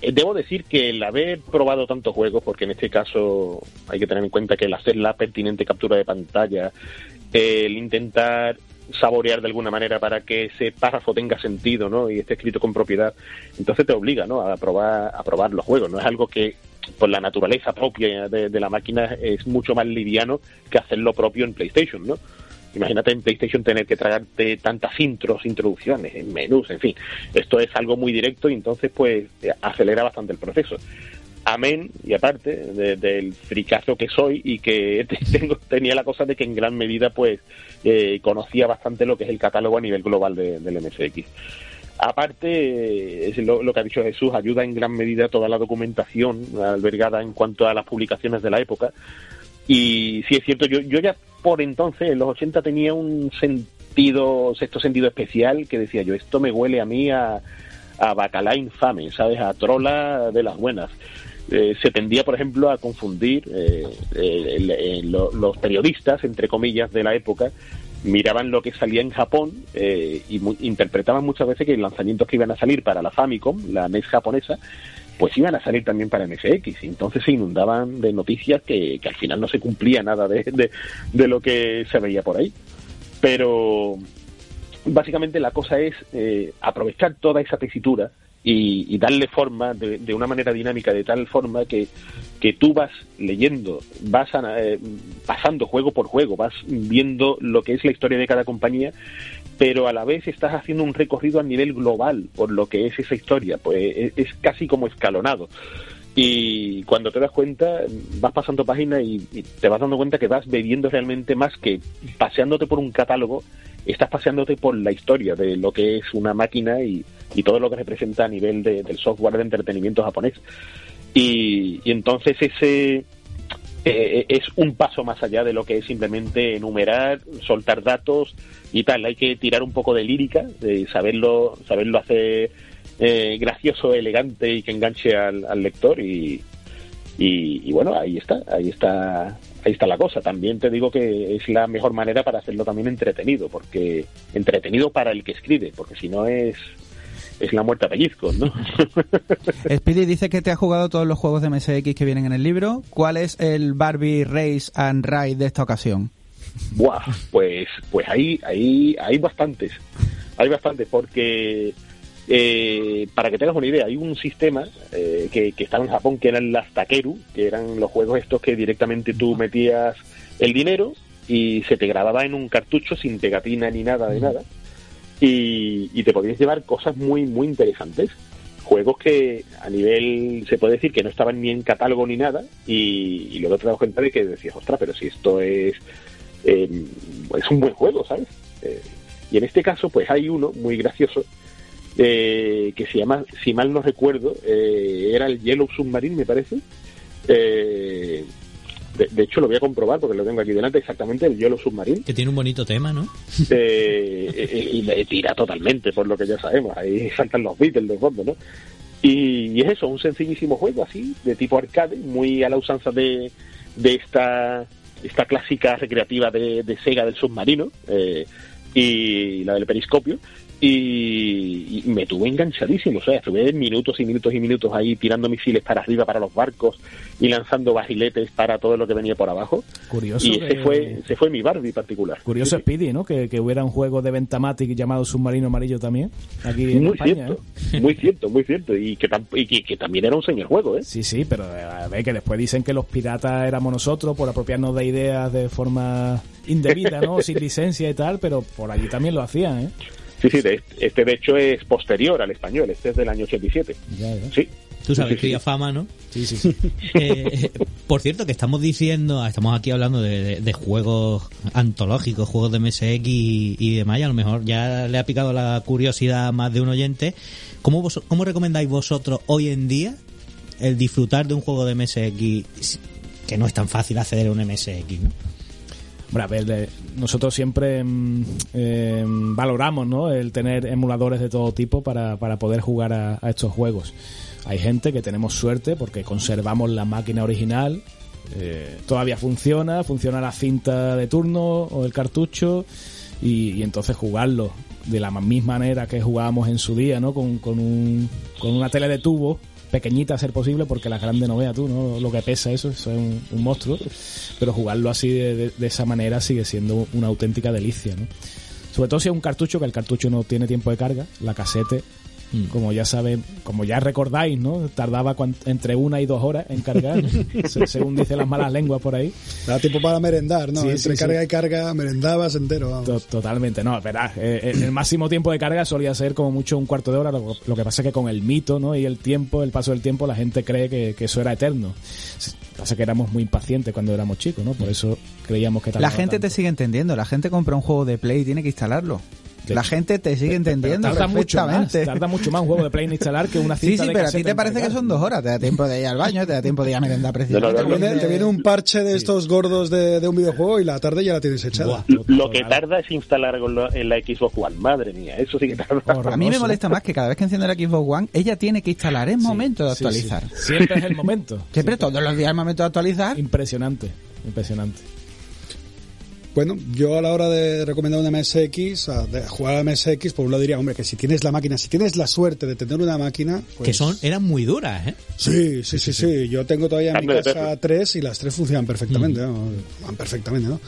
eh, debo decir que el haber probado tantos juegos, porque en este caso hay que tener en cuenta que el hacer la pertinente captura de pantalla, el intentar saborear de alguna manera para que ese párrafo tenga sentido ¿no? y esté escrito con propiedad, entonces te obliga ¿no? a, probar, a probar los juegos. No es algo que por la naturaleza propia de, la máquina es mucho más liviano que hacer lo propio en PlayStation, ¿no? Imagínate en PlayStation tener que tragarte tantas intros, introducciones, en menús, en fin. Esto es algo muy directo y entonces pues acelera bastante el proceso. Amén, y aparte de- del fricazo que soy y que tengo, tenía la cosa de que en gran medida pues eh, conocía bastante lo que es el catálogo a nivel global de- del MSX. Aparte, es lo, que ha dicho Jesús, ayuda en gran medida toda la documentación albergada en cuanto a las publicaciones de la época. Y sí es cierto, yo, yo ya por entonces, en los 80, tenía un sentido, sexto sentido especial que decía yo, esto me huele a mí a, a bacalá infame, ¿sabes? A trola de las buenas. Eh, se tendía, por ejemplo, a confundir eh, eh, los periodistas, entre comillas, de la época, miraban lo que salía en Japón eh, y mu- interpretaban muchas veces que los lanzamientos que iban a salir para la Famicom, la NES japonesa, pues iban a salir también para MSX. Entonces se inundaban de noticias que, que al final no se cumplía nada de, de, de lo que se veía por ahí. Pero básicamente la cosa es eh, aprovechar toda esa tesitura y, y darle forma de, de una manera dinámica, de tal forma que, que tú vas leyendo, vas a- eh, pasando juego por juego, vas viendo lo que es la historia de cada compañía, pero a la vez estás haciendo un recorrido a nivel global por lo que es esa historia, pues es, es casi como escalonado. Y cuando te das cuenta, vas pasando páginas y, y te vas dando cuenta que vas bebiendo realmente más que paseándote por un catálogo, estás paseándote por la historia de lo que es una máquina y, y todo lo que representa a nivel de- del software de entretenimiento japonés. Y, entonces ese eh, es un paso más allá de lo que es simplemente enumerar, soltar datos y tal. Hay que tirar un poco de lírica, de saberlo, saberlo hacer eh, gracioso, elegante y que enganche al, lector y, y bueno, ahí está, ahí está, ahí está la cosa. También te digo que es la mejor manera para hacerlo también entretenido, porque entretenido para el que escribe, porque si no es es la muerte a pellizcos, ¿no? Speedy dice que te ha jugado todos los juegos de MSX que vienen en el libro. ¿Cuál es el Barbie Race and Ride de esta ocasión? Buah, pues, pues ahí, ahí, hay bastantes, hay bastantes, porque eh, para que tengas una idea, hay un sistema eh, que, que estaba en Japón que eran las Takeru, que eran los juegos estos que directamente tú metías el dinero y se te grababa en un cartucho sin pegatina ni nada de nada y, y te podías llevar cosas muy, muy interesantes. Juegos que a nivel, se puede decir que no estaban ni en catálogo ni nada, y, y luego te das cuenta de que decías, ostras, pero si esto es, eh, es un buen juego, ¿sabes? Eh, y en este caso, pues hay uno muy gracioso, eh, que se llama, si mal no recuerdo, eh, era el Yellow Submarine, me parece. Eh, de, de hecho, lo voy a comprobar porque lo tengo aquí delante, exactamente el Yellow Submarine Que tiene un bonito tema, ¿no? eh, y le tira totalmente, por lo que ya sabemos. Ahí saltan los Beatles de fondo, ¿no? Y, y es eso, un sencillísimo juego así, de tipo arcade, muy a la usanza de, de esta, esta clásica recreativa de, de Sega del submarino eh, y la del periscopio. Y, y me tuve enganchadísimo, o sea, estuve minutos y minutos y minutos ahí tirando misiles para arriba para los barcos y lanzando barriletes para todo lo que venía por abajo. Curioso. Y que- ese fue, ese fue mi Barbie particular. Curioso Sí. Speedy, ¿no? Que, que hubiera un juego de Ventamatic llamado Submarino Amarillo también. Aquí en muy España, cierto, ¿eh? muy cierto, muy cierto. Y que, tam- y que, que también era un señor juego, ¿eh? Sí, sí, pero eh, a ver, que después dicen que los piratas éramos nosotros por apropiarnos de ideas de forma indebida, ¿no? Sin licencia y tal, pero por allí también lo hacían, ¿eh? Sí, sí, de este, este de hecho es posterior al español, este es del año 87. Ya, ya. Sí, Tú sabes, cría fama, ¿no? Sí, sí, sí. Eh, por cierto, que estamos diciendo, estamos aquí hablando de, de- de juegos antológicos, juegos de MSX y, y demás, y a lo mejor ya le ha picado la curiosidad a más de un oyente. ¿Cómo, vos- ¿Cómo recomendáis vosotros hoy en día el disfrutar de un juego de MSX que no es tan fácil acceder a un MSX? ¿no? De- nosotros siempre mm, eh, valoramos el tener emuladores de todo tipo para, poder jugar a, estos juegos. Hay gente que tenemos suerte porque conservamos la máquina original, eh, todavía funciona, funciona la cinta de turno o el cartucho y, entonces jugarlo de la misma manera que jugábamos en su día, ¿no? Con, un, con una tele de tubo pequeñita a ser posible porque la grande no vea tú, ¿no? Lo que pesa eso, eso es un, monstruo. Pero jugarlo así de, de- de esa manera sigue siendo una auténtica delicia, ¿no? Sobre todo si es un cartucho, que el cartucho no tiene tiempo de carga, la casete, como ya saben, como ya recordáis, ¿no? Tardaba entre una y dos horas en cargar, según dicen las malas lenguas por ahí. Da tiempo para merendar, ¿no? Sí, Entre sí, carga sí. y carga, merendabas entero, vamos. Totalmente, no, verdad. eh, eh, el máximo tiempo de carga solía ser como mucho un cuarto de hora. Lo, lo que pasa es que con el mito ¿no? y el tiempo, el paso del tiempo, la gente cree que, que eso era eterno. Pasa que éramos muy impacientes cuando éramos chicos, ¿no? Por eso creíamos que La gente te sigue entendiendo. La gente compra un juego de Play y tiene que instalarlo. La gente te sigue entendiendo tarda mucho más, perfectamente. tarda mucho más un juego de Play en instalar que una Sí, cinta sí, de pero a ti te parece que son dos horas. Te da tiempo de ir al baño, te da tiempo de ir a merendar precisamente. No, no, Te viene, te viene un parche de estos gordos de, de un videojuego y la tarde ya la tienes echada. Buah, Lo que tarda es instalar con lo- en la Xbox One. Madre mía, eso sí que tarda. A mí me molesta más que cada vez que enciende la Xbox One, ella tiene que instalar. Es momento de Sí, sí. actualizar. Siempre es el momento. Siempre, todos los días es momento de actualizar. Impresionante, impresionante. Bueno, yo a la hora de recomendar una MSX, a- de jugar a la MSX, por un lado diría, hombre, que si tienes la máquina, si tienes la suerte de tener una máquina... pues- Que son, eran muy duras, ¿eh? Sí, sí, sí, sí. Yo tengo todavía en mi casa tres y las tres funcionan perfectamente, ¿no? Van perfectamente, ¿no?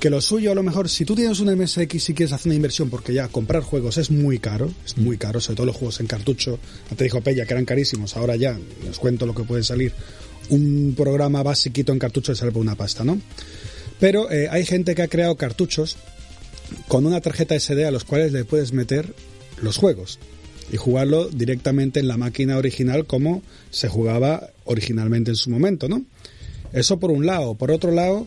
Que lo suyo, a lo mejor, si tú tienes una MSX y quieres hacer una inversión, porque ya comprar juegos es muy caro, es muy caro, sobre todo los juegos en cartucho. Antes dijo Pella que eran carísimos, ahora ya les cuento lo que puede salir. Un programa basiquito en cartucho sale por una pasta, ¿no? Pero eh, hay gente que ha creado cartuchos con una tarjeta SD a los cuales le puedes meter los juegos y jugarlo directamente en la máquina original como se jugaba originalmente en su momento, ¿no? Eso por un lado. Por otro lado,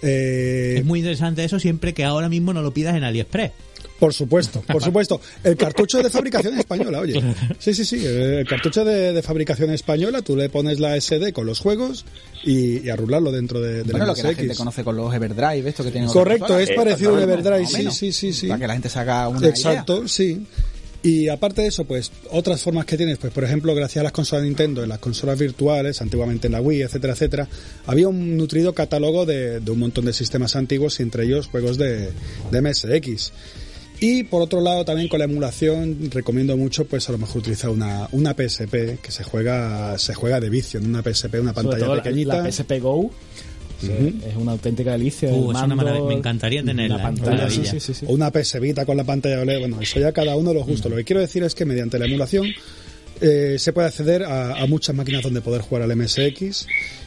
eh, Es muy interesante eso siempre que ahora mismo no lo pidas en AliExpress. Por supuesto, por supuesto. El cartucho de fabricación española, oye. Sí, sí, sí. El cartucho de, de fabricación española, tú le pones la SD con los juegos y, y dentro de, de Bueno, la lo que la gente conoce con los Everdrive, esto que tienen Correcto, es parecido a un Everdrive, sí, sí, sí, sí. Para que la gente se haga una Exacto, sí. Y aparte de eso, pues otras formas que tienes, pues por ejemplo, gracias a las consolas Nintendo, en las consolas virtuales, antiguamente en la Wii, etcétera, etcétera, había un nutrido catálogo de, de un montón de sistemas antiguos y entre ellos juegos de, de MSX. Y por otro lado, también con la emulación, recomiendo mucho, pues a lo mejor utilizar una, una PSP que se juega, se juega de vicio, en una PSP, una Sobre pantalla todo la- pequeñita. La, PSP Go es una auténtica delicia. Uh, el es una mando, maravilla, me encantaría tenerla, La ¿eh? pantalla, sí, sí, sí, sí. o una PS Vita con la pantalla OLED, bueno, eso ya cada uno lo justo. Lo que quiero decir es que mediante la emulación eh, se puede acceder a, a muchas máquinas donde poder jugar al MSX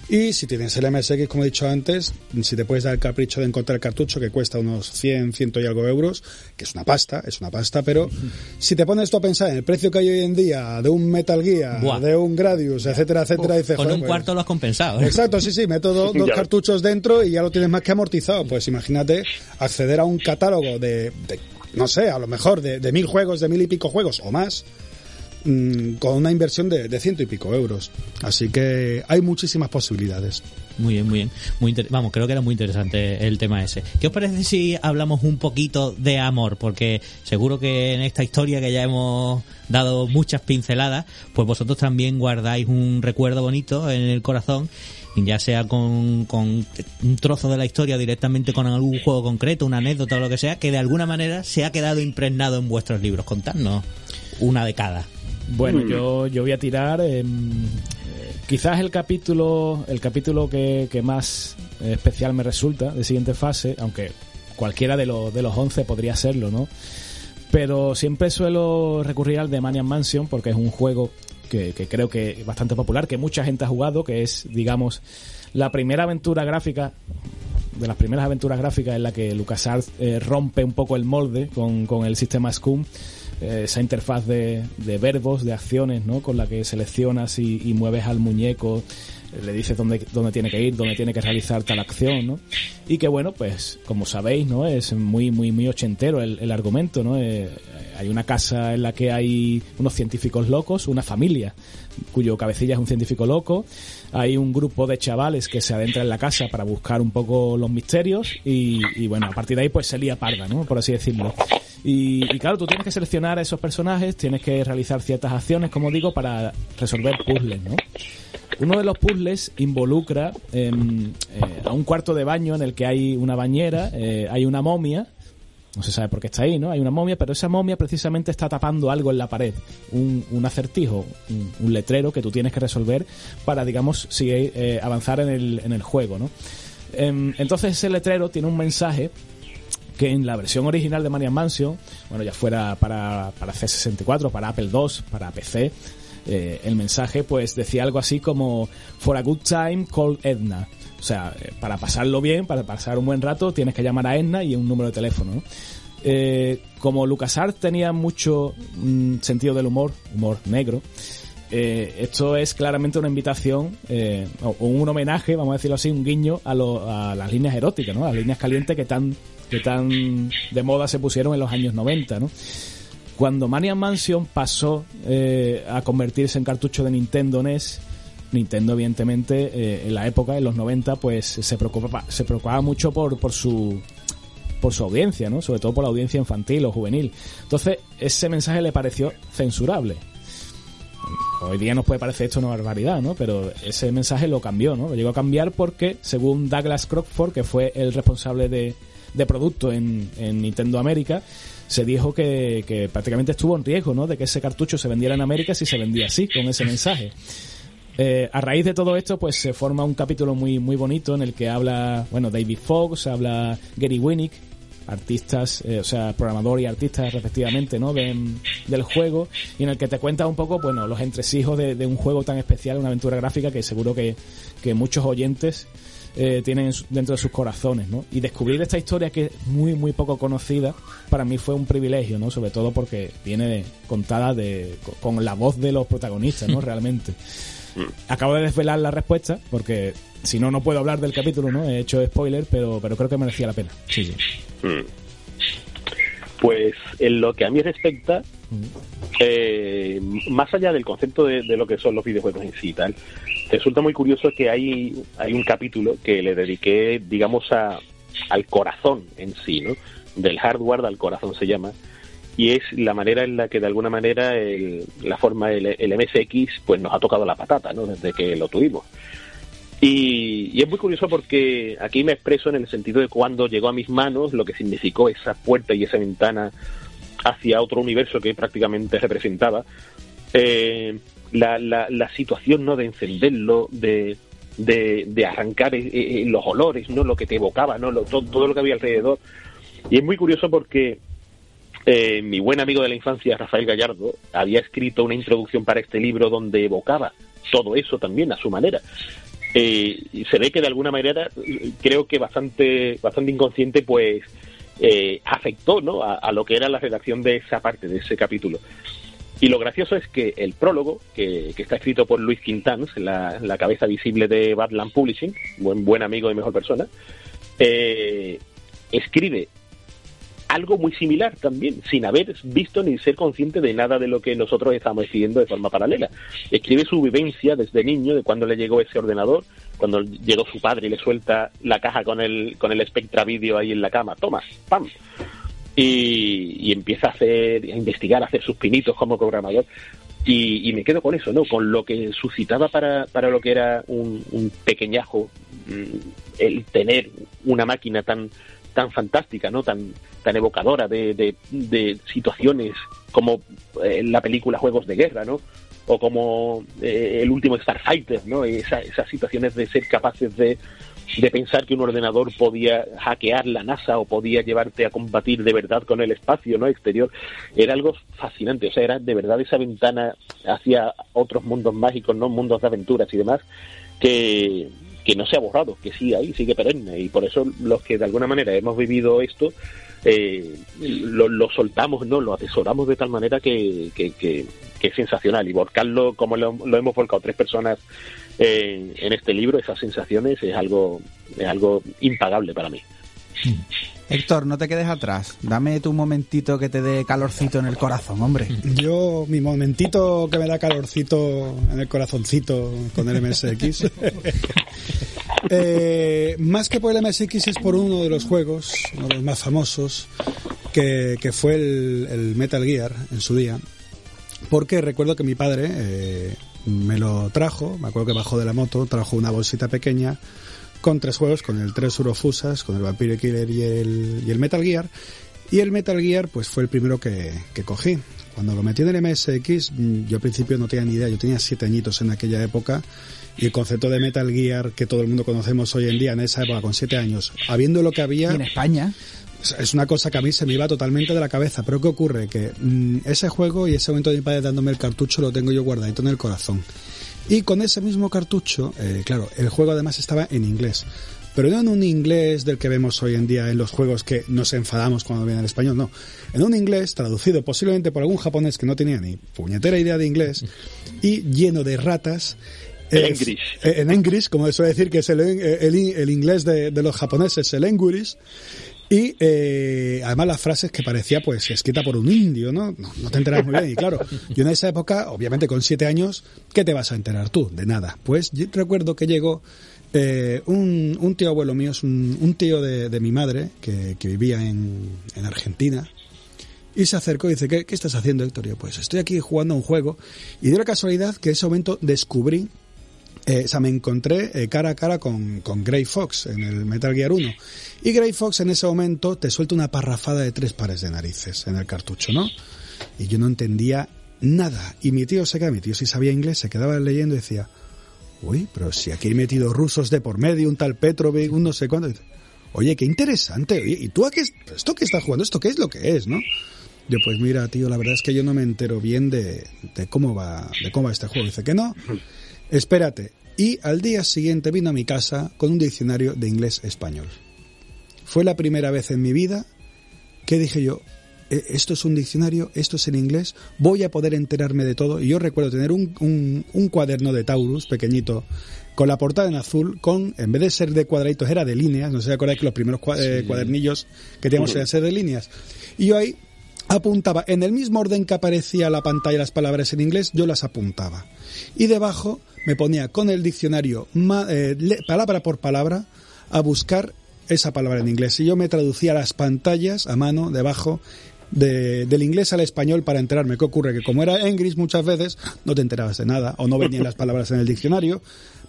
y si tienes el MSX, como he dicho antes, si te puedes dar el capricho de encontrar el cartucho que cuesta unos 100, 100 y algo euros, que es una pasta, es una pasta, pero si te pones tú a pensar en el precio que hay hoy en día de un Metal Gear, Buah. de un Gradius, etcétera, etcétera, dices, Con "Joder, un pues, cuarto lo has compensado. ¿eh? Exacto, sí, sí, meto do- dos cartuchos dentro y ya lo tienes más que amortizado. Pues imagínate acceder a un catálogo de, de, no sé, a lo mejor de, de mil juegos, de mil y pico juegos o más, mm, con una inversión de, ciento y pico euros. Así que hay muchísimas posibilidades. Muy bien, muy bien. Muy Vamos, creo que era muy interesante el tema ese. ¿Qué os parece si hablamos un poquito de amor? Porque seguro que en esta historia que ya hemos dado muchas pinceladas, pues vosotros también guardáis un recuerdo bonito en el corazón, ya sea con, con un trozo de la historia directamente con algún juego concreto, una anécdota o lo que sea, que de alguna manera se ha quedado impregnado en vuestros libros. Contadnos una de cada. Bueno, Mm. yo, yo voy a tirar em, eh, quizás el capítulo el capítulo que, que más eh, especial me resulta de siguiente fase, aunque cualquiera de los de los 11 podría serlo, ¿no? Pero siempre suelo recurrir al de Maniac Mansion porque es un juego que, que creo que es bastante popular, que mucha gente ha jugado, que es, digamos, la primera aventura gráfica de las primeras aventuras gráficas en la que LucasArts eh, rompe un poco el molde con, con el sistema Scum. Eh, esa interfaz de, de verbos, de acciones, ¿no? Con la que seleccionas y, y mueves al muñeco le dices dónde, dónde tiene que ir, dónde tiene que realizar tal acción, ¿no? Y que bueno, pues como sabéis, ¿no? Es muy, muy, muy ochentero el, el argumento, ¿no? Eh, hay una casa en la que hay unos científicos locos, una familia cuyo cabecilla es un científico loco, hay un grupo de chavales que se adentra en la casa para buscar un poco los misterios y, y bueno, a partir de ahí pues se lía parda, ¿no? Por así decirlo. Y, y, claro, tú tienes que seleccionar a esos personajes, tienes que realizar ciertas acciones, como digo, para resolver puzzles, ¿no? Uno de los puzzles involucra eh, eh, a un cuarto de baño en el que hay una bañera, eh, hay una momia, no se sabe por qué está ahí, ¿no? Hay una momia, pero esa momia precisamente está tapando algo en la pared, un, un acertijo, un, letrero que tú tienes que resolver para, digamos, seguir, eh, avanzar en el, en el juego, ¿no? Em, entonces ese letrero tiene un mensaje que en la versión original de Maniac Mansion, bueno, ya fuera para, para C64, para Apple II, para PC, eh, el mensaje pues decía algo así como For a good time, call Edna. O sea, eh, para pasarlo bien, para pasar un buen rato, tienes que llamar a Edna y un número de teléfono. ¿no? Eh, como LucasArts tenía mucho mm, sentido del humor, humor negro, eh, esto es claramente una invitación eh, o, un homenaje, vamos a decirlo así, un guiño a, lo, a las líneas eróticas, ¿no? A las líneas calientes que tan, que tan de moda se pusieron en los años 90, ¿no? Cuando Maniac Mansion pasó eh, a convertirse en cartucho de Nintendo NES, Nintendo evidentemente eh, en la época, en los 90, pues se preocupaba, se preocupaba mucho por, por su por su audiencia, ¿no? Sobre todo por la audiencia infantil o juvenil. Entonces, ese mensaje le pareció censurable. Hoy día nos puede parecer esto una barbaridad, ¿no? Pero ese mensaje lo cambió, ¿no? Lo llegó a cambiar porque, según Douglas Crockford, que fue el responsable de, de producto en, en Nintendo América, se dijo que, que, prácticamente estuvo en riesgo, ¿no? De que ese cartucho se vendiera en América si se vendía así, con ese mensaje. Eh, a raíz de todo esto, pues se forma un capítulo muy, muy bonito en el que habla, bueno, David Fox, habla Gary Winnick, artistas, eh, o sea, programador y artistas respectivamente, ¿no? De, del juego y en el que te cuenta un poco, bueno, los entresijos de, de un juego tan especial, una aventura gráfica que seguro que, que muchos oyentes eh, tienen dentro de sus corazones, ¿no? Y descubrir esta historia que es muy, muy poco conocida, para mí fue un privilegio, ¿no? Sobre todo porque viene contada de, con la voz de los protagonistas, ¿no? Realmente. Acabo de desvelar la respuesta, porque si no, no puedo hablar del capítulo, ¿no? He hecho spoiler, pero, pero creo que merecía la pena. Sí, sí. Mm. Pues en lo que a mí respecta, eh, más allá del concepto de, lo que son los videojuegos en sí y tal, resulta muy curioso que hay, hay un capítulo que le dediqué, digamos, a, al corazón en sí, ¿no? Del hardware al corazón se llama, y es la manera en la que de alguna manera el, la forma, el, el MSX, pues nos ha tocado la patata, ¿no? Desde que lo tuvimos. Y, y, es muy curioso porque aquí me expreso en el sentido de cuando llegó a mis manos lo que significó esa puerta y esa ventana hacia otro universo que prácticamente representaba. Eh, la, la, situación no de encenderlo, de, de, de arrancar eh, eh, los olores, no lo que te evocaba, no lo, todo, todo, lo que había alrededor. Y es muy curioso porque mi buen amigo de la infancia, Rafael Gallardo, había escrito una introducción para este libro donde evocaba todo eso también a su manera y se ve que de alguna manera creo que bastante bastante inconsciente pues eh, afectó ¿no? A, lo que era la redacción de esa parte de ese capítulo y lo gracioso es que el prólogo que, que está escrito por Luis Quintans la, la, cabeza visible de Badland Publishing buen buen amigo y mejor persona eh, escribe algo muy similar también, sin haber visto ni ser consciente de nada de lo que nosotros estamos escribiendo de forma paralela. Escribe su vivencia desde niño, de cuando le llegó ese ordenador, cuando llegó su padre y le suelta la caja con el, con el Spectra Video ahí en la cama, toma, pam. Y, y empieza a hacer, a investigar, a hacer sus pinitos como programador. Y, y, me quedo con eso, ¿no? Con lo que suscitaba para, para lo que era un, un pequeñajo el tener una máquina tan tan fantástica, ¿no? Tan, tan evocadora de, de, de situaciones como eh, la película Juegos de Guerra, ¿no? O como eh, el último Starfighter, ¿no? Esa, esas situaciones de ser capaces de, de pensar que un ordenador podía hackear la NASA o podía llevarte a combatir de verdad con el espacio no exterior era algo fascinante o sea era de verdad esa ventana hacia otros mundos mágicos no mundos de aventuras y demás que que no se ha borrado, que sigue ahí, sigue perenne. Y por eso los que de alguna manera hemos vivido esto, eh, lo, soltamos, no, lo atesoramos de tal manera que, que, que, es sensacional. Y volcarlo como lo, hemos volcado tres personas eh, en este libro, esas sensaciones es algo, es algo impagable para mí. Héctor, no te quedes atrás. Dame tu momentito que te dé calorcito en el corazón, hombre. Yo, mi momentito que me da calorcito en el corazoncito con el MSX. eh, más que por el MSX es por uno de los juegos, uno de los más famosos, que, que fue el, el, Metal Gear en su día. Porque recuerdo que mi padre eh, me lo trajo, me acuerdo que bajó de la moto, trajo una bolsita pequeña con tres juegos, con el tres Urofusas, con el Vampire Killer y el, y el Metal Gear. Y el Metal Gear pues fue el primero que, que cogí. Cuando lo metí en el MSX, yo al principio no tenía ni idea, yo tenía siete añitos en aquella época y el concepto de Metal Gear que todo el mundo conocemos hoy en día en esa época con siete años, habiendo lo que había... ¿Y en España? Es una cosa que a mí se me iba totalmente de la cabeza, pero ¿qué ocurre? Que mmm, ese juego y ese momento de mi padre dándome el cartucho lo tengo yo guardadito en el corazón. Y con ese mismo cartucho, eh, claro, el juego además estaba en inglés. Pero no en un inglés del que vemos hoy en día en los juegos que nos enfadamos cuando viene el español, no. En un inglés traducido posiblemente por algún japonés que no tenía ni puñetera idea de inglés y lleno de ratas. El English. Eh, en English, como suele decir que es el, el, el inglés de, de, los japoneses, el English. Y eh, además las frases que parecía pues escrita por un indio, ¿no? No, te enteras muy bien. Y claro, yo en esa época, obviamente con siete años, ¿qué te vas a enterar tú? De nada. Pues recuerdo que llegó eh, un, un, tío abuelo mío, un, tío de, de, mi madre, que, que vivía en, en, Argentina, y se acercó y dice, ¿qué, ¿qué estás haciendo, Héctor? Yo, pues estoy aquí jugando un juego, y de la casualidad que en ese momento descubrí eh, o sea, me encontré eh, cara a cara con, con Gray Fox en el Metal Gear 1. Y Gray Fox en ese momento te suelta una parrafada de tres pares de narices en el cartucho, ¿no? Y yo no entendía nada. Y mi tío se quedaba, mi tío sí sabía inglés, se quedaba leyendo y decía, uy, pero si aquí he metido rusos de por medio, un tal Petrovic, un no sé cuánto. Oye, qué interesante. Oye, ¿y tú a qué, esto que estás jugando, esto qué es lo que es, no? Yo, pues mira, tío, la verdad es que yo no me entero bien de, de cómo va, de cómo va este juego. Dice que no. Espérate. Y al día siguiente vino a mi casa con un diccionario de inglés-español. Fue la primera vez en mi vida que dije yo, esto es un diccionario, esto es en inglés, voy a poder enterarme de todo. Y yo recuerdo tener un, un, un cuaderno de Taurus pequeñito con la portada en azul, con, en vez de ser de cuadraditos, era de líneas. No sé si acordáis que los primeros cua sí. cuadernillos que teníamos eran ser de líneas. Y yo ahí apuntaba, en el mismo orden que aparecía la pantalla las palabras en inglés, yo las apuntaba. Y debajo me ponía con el diccionario eh, palabra por palabra a buscar esa palabra en inglés. Y yo me traducía las pantallas a mano debajo de, del inglés al español para enterarme. ¿Qué ocurre? Que como era English muchas veces no te enterabas de nada o no venían las palabras en el diccionario,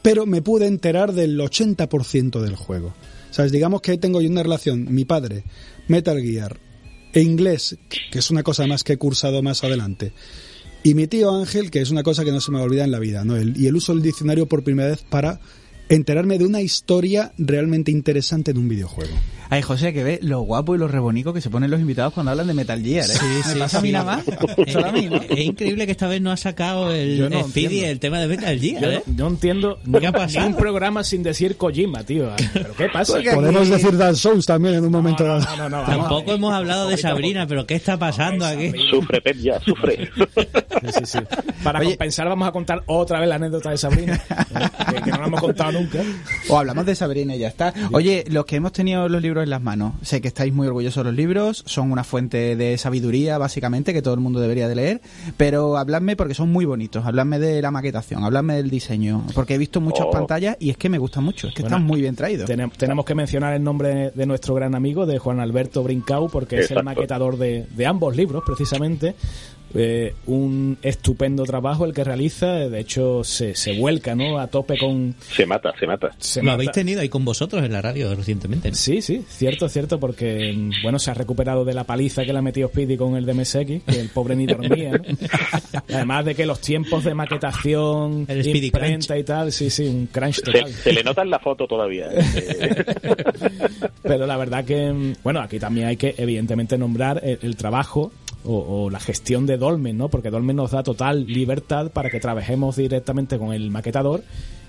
pero me pude enterar del 80% del juego. ¿Sabes? Digamos que tengo yo una relación, mi padre, Metal Gear, e inglés, que es una cosa más que he cursado más adelante. Y mi tío Ángel, que es una cosa que no se me olvida en la vida, ¿no? El, y el uso del diccionario por primera vez para enterarme de una historia realmente interesante en un videojuego. Ay, José, que ve lo guapo y lo rebonico que se ponen los invitados cuando hablan de Metal Gear, ¿eh? Sí, ¿Me sí, pasa sí. a mí nada más? Solo a mí, ¿no? Es increíble que esta vez no ha sacado el, no el Speedy entiendo. el tema de Metal Gear, Yo ¿eh? no, entiendo ni, ¿Qué ha pasado? un programa sin decir Kojima, tío. ¿Pero qué pasa? Porque Podemos decir Dark Souls también en un momento dado. no, no, no, vamos. Tampoco hemos hablado de Sabrina, pero ¿qué está pasando aquí? Sufre, Pep, ya, sufre. Sí, sí, sí. Para Oye. compensar vamos a contar otra vez la anécdota de Sabrina, que, que no la hemos contado nunca. O hablamos de Sabrina y ya está. Oye, los que hemos tenido los libros en las manos, sé que estáis muy orgullosos de los libros, son una fuente de sabiduría, básicamente, que todo el mundo debería de leer, pero habladme porque son muy bonitos, habladme de la maquetación, habladme del diseño, porque he visto muchas Oh. pantallas y es que me gustan mucho, es que Bueno, están muy bien traídos. Tenem- tenemos que mencionar el nombre de nuestro gran amigo, de Juan Alberto Brincau, porque es el Exacto. maquetador de, de ambos libros, precisamente. Eh, un estupendo trabajo el que realiza, de hecho se, se vuelca ¿no? a tope con... Se mata, se mata. se Lo mata- habéis tenido ahí con vosotros en la radio recientemente. ¿no? Sí, sí, cierto, cierto, porque mm, bueno, se ha recuperado de la paliza que le ha metido Speedy con el DMSX, que el pobre ni dormía, ¿no? Además de que los tiempos de maquetación, El Speedy imprenta y tal, sí, sí, un crunch Se, total. se le nota en la foto todavía. ¿eh? Pero la verdad que, mm, bueno, aquí también hay que evidentemente nombrar el, el trabajo o, la gestión de Dolmen, ¿no? Porque Dolmen nos da total libertad para que trabajemos directamente con el maquetador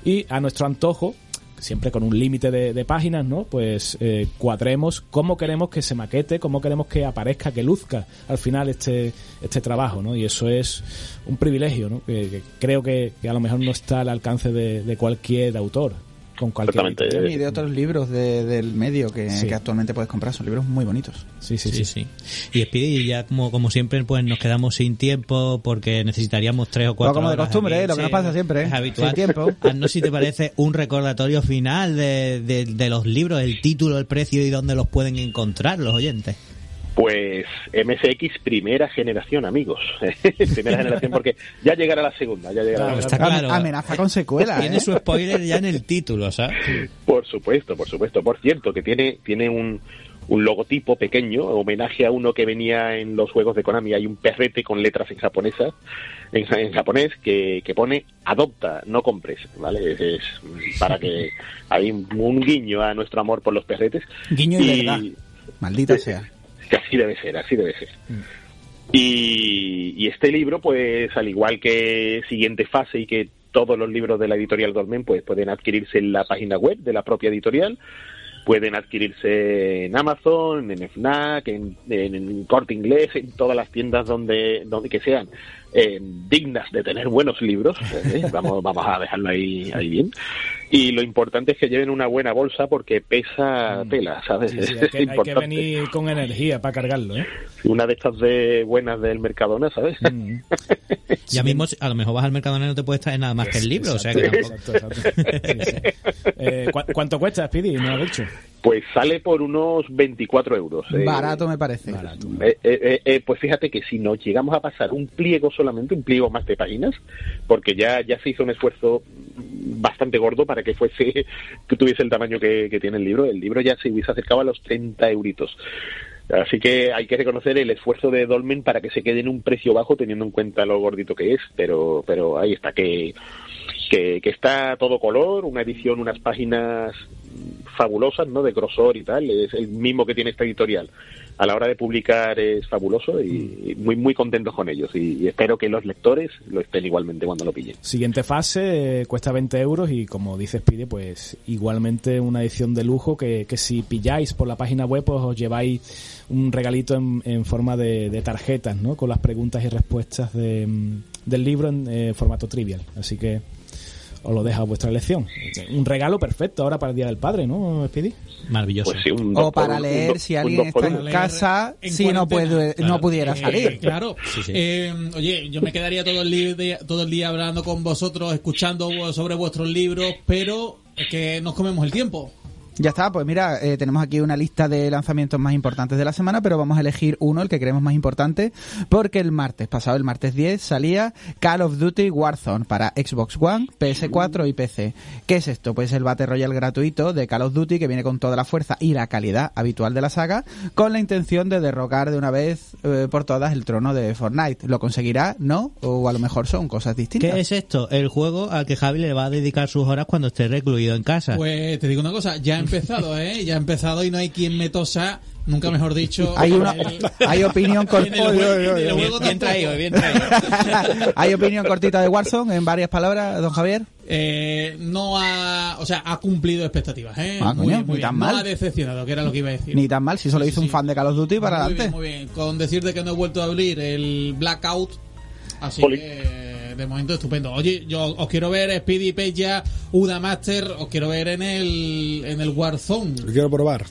y a nuestro antojo siempre con un límite de, páginas, ¿no? Pues eh, cuadremos cómo queremos que se maquete, cómo queremos que aparezca, que luzca al final este, este trabajo, ¿no? Y eso es un privilegio, ¿no? Que, creo que, que a lo mejor no está al alcance de, de cualquier autor. Con cualquier. Y de otros libros de- del medio que, Sí. que actualmente puedes comprar. Son libros muy bonitos. Sí, sí, Sí, sí. sí. Y Speedy, ya como, como siempre, pues nos quedamos sin tiempo porque necesitaríamos tres o cuatro Pues como de horas costumbre, aquí. ¿eh? Lo que nos pasa siempre, ¿eh? Es habitual. Sin tiempo. Haznos, si te parece, un recordatorio final de, de, de los libros, el título, el precio y dónde los pueden encontrar los oyentes. Pues MSX primera generación, amigos. primera generación porque ya llegará la segunda, ya llegará Claro, la está segunda. claro. Amenaza con secuela, Tiene ¿eh? su spoiler ya en el título, ¿sabes? Por supuesto, por supuesto. Por cierto, que tiene, tiene un, un logotipo pequeño, homenaje a uno que venía en los juegos de Konami. Hay un perrete con letras en japonesa, en, en japonés, que, que pone adopta, no compres, ¿vale? Es, es para que hay un, un guiño a nuestro amor por los perretes. Guiño y verdad. Maldita sea. Que así debe ser, así debe ser. Y, y este libro, pues al igual que siguiente fase y que todos los libros de la editorial Dolmen, pues pueden adquirirse en la página web de la propia editorial, pueden adquirirse en Amazon, en FNAC, en, en, en Corte Inglés, en todas las tiendas donde, donde que sean eh, dignas de tener buenos libros. ¿eh? Vamos, vamos a dejarlo ahí, ahí bien. Y lo importante es que lleven una buena bolsa porque pesa tela, ¿sabes? Sí, sí, Es hay, que, hay que importante. venir con energía para cargarlo, ¿eh? Una de estas de buenas del Mercadona, ¿sabes? Mm. Ya mismo, a lo mejor vas al Mercadona y no te puedes traer nada más que el libro, o sea que tampoco- exacto, exacto. Sí, sí. Eh, ¿cu- ¿Cuánto cuesta, Speedy? No lo has dicho. Pues sale por unos 24 euros. eh. Barato me parece. Eh, eh, eh, eh, pues fíjate que si nos llegamos a pasar un pliego solamente, un pliego más de páginas, porque ya, ya se hizo un esfuerzo bastante gordo para que fuese, que tuviese el tamaño que, que tiene el libro, el libro ya se hubiese acercado a los 30 euritos. Así que hay que reconocer el esfuerzo de Dolmen para que se quede en un precio bajo teniendo en cuenta lo gordito que es, pero, pero ahí está, que, que, que está todo color, una edición, unas páginas fabulosas, ¿no? De grosor y tal, es el mismo que tiene esta editorial. A la hora de publicar es fabuloso y muy muy contentos con ellos y, espero que los lectores lo estén igualmente cuando lo pillen. Siguiente fase eh, cuesta 20 euros y como dice Speedy, pues igualmente una edición de lujo que, que si pilláis por la página web pues os lleváis un regalito en, en forma de, de tarjetas, ¿no? Con las preguntas y respuestas de, mm, del libro en eh, formato trivial. Así que os lo dejo a vuestra elección. Un regalo perfecto ahora para el Día del Padre, ¿no, Speedy? maravilloso. Pues sí, O para un leer si alguien está en casa, en si no, puede, Claro. no pudiera Eh, salir. claro. Sí, sí. Eh, oye, yo me quedaría todo el, día, todo el día hablando con vosotros, escuchando sobre vuestros libros, pero es que nos comemos el tiempo. Ya está, pues mira, eh, tenemos aquí una lista de lanzamientos más importantes de la semana, pero vamos a elegir uno, el que creemos más importante, porque el martes pasado, el martes 10, salía Call of Duty Warzone para Xbox One, PS4 y PC. ¿Qué es esto? Pues el Battle Royale gratuito de Call of Duty que viene con toda la fuerza y la calidad habitual de la saga, con la intención de derrocar de una vez eh, por todas el trono de Fortnite. ¿Lo conseguirá? ¿No? O a lo mejor son cosas distintas. ¿Qué es esto? El juego al que Javi le va a dedicar sus horas cuando esté recluido en casa. Pues te digo una cosa, ya empezado, ¿eh? Ya ha empezado y no hay quien me tosa, nunca mejor dicho. Hay una, el- hay opinión el bien, bien traído, bien traído. hay opinión cortita de Warzone en varias palabras, don Javier. Eh, no ha, o sea, ha cumplido expectativas, ¿eh? Ah, muy, coño, muy ni bien. tan No mal. ha decepcionado, que era lo que iba a decir. Ni tan mal, si solo Sí, hizo sí. un fan de Call of Duty para muy adelante. Bien, muy bien. Con decirte que no he vuelto a abrir el Blackout, así Poli. que de momento estupendo. Oye, yo os quiero ver Speedy Peja, Uda Master, os quiero ver en el en el Warzone. Lo quiero probar.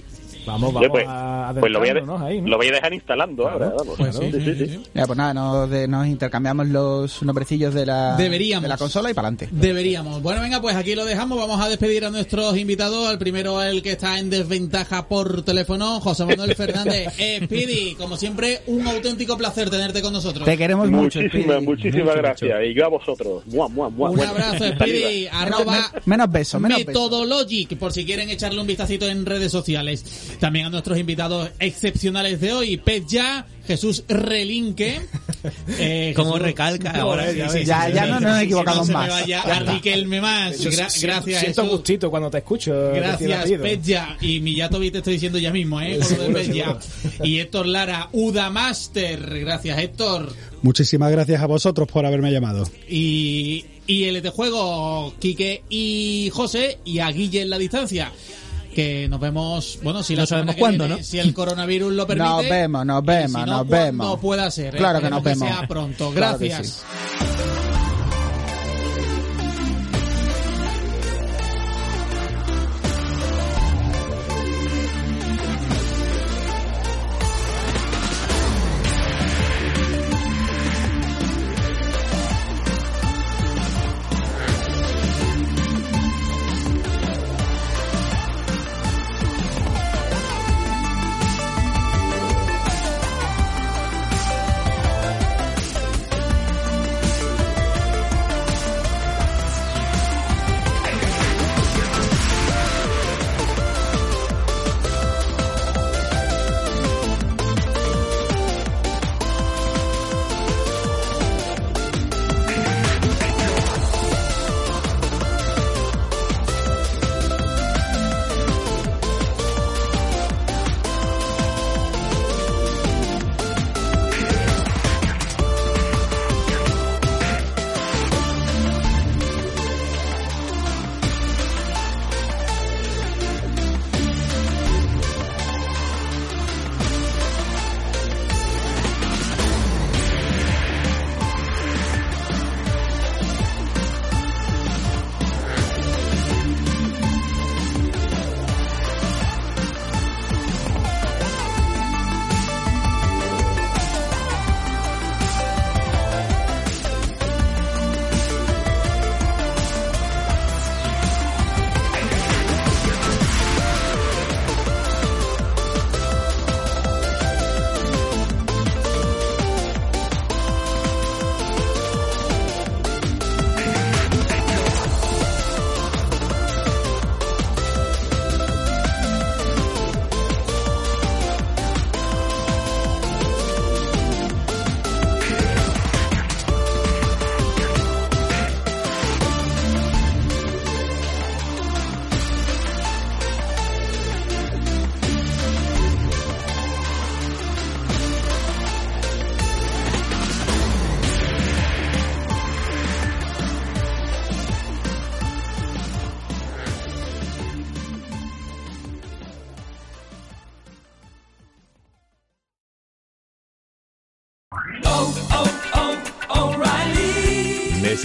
Vamos, Oye, vamos pues, a pues lo, voy a de- ahí, ¿no? lo voy a dejar instalando ahora, vamos. Pues sí, Sí, sí, sí, sí, sí. sí. Ya, pues nada, nos, de- nos intercambiamos los nombrecillos de la, Deberíamos. de la consola y para adelante. Deberíamos. Bueno, venga, pues aquí lo dejamos. Vamos a despedir a nuestros invitados. El primero, el que está en desventaja por teléfono, José Manuel Fernández. Eh, Speedy, como siempre, un auténtico placer tenerte con nosotros. Te queremos mucho. Muchísimas, Speedy. muchísimas gracias. Y yo a vosotros. Mua, mua, mua. Un Bueno, abrazo. Speedy. Arroba Menos, menos besos, menos besos. Methodologic, por si quieren echarle un vistacito en redes sociales. También a nuestros invitados excepcionales de hoy, Pez Ya, Jesús Relinque. Eh, Como recalca ahora. Sí, ya sí. Ya- sí, ya sí, no nos equivocamos no se me más. vaya Ya a. Riquelme más. Yo Gra- siento- gracias, Siento Jesús. gustito cuando te escucho. el Gracias, apellido. Petja. Y Millatovi te estoy diciendo ya mismo, ¿eh? Y Héctor Lara, Uda Master. Gracias, Héctor. Muchísimas gracias a vosotros por haberme llamado. Y y el de juego, Quique y José, y a Guille en la distancia. Que nos vemos, bueno, si No sabemos que cuándo, viene, ¿no? Si el coronavirus lo permite. Nos vemos, nos vemos, si no, nos vemos. pueda ser. ¿eh? Claro que nos vemos. sea pronto. Que Gracias.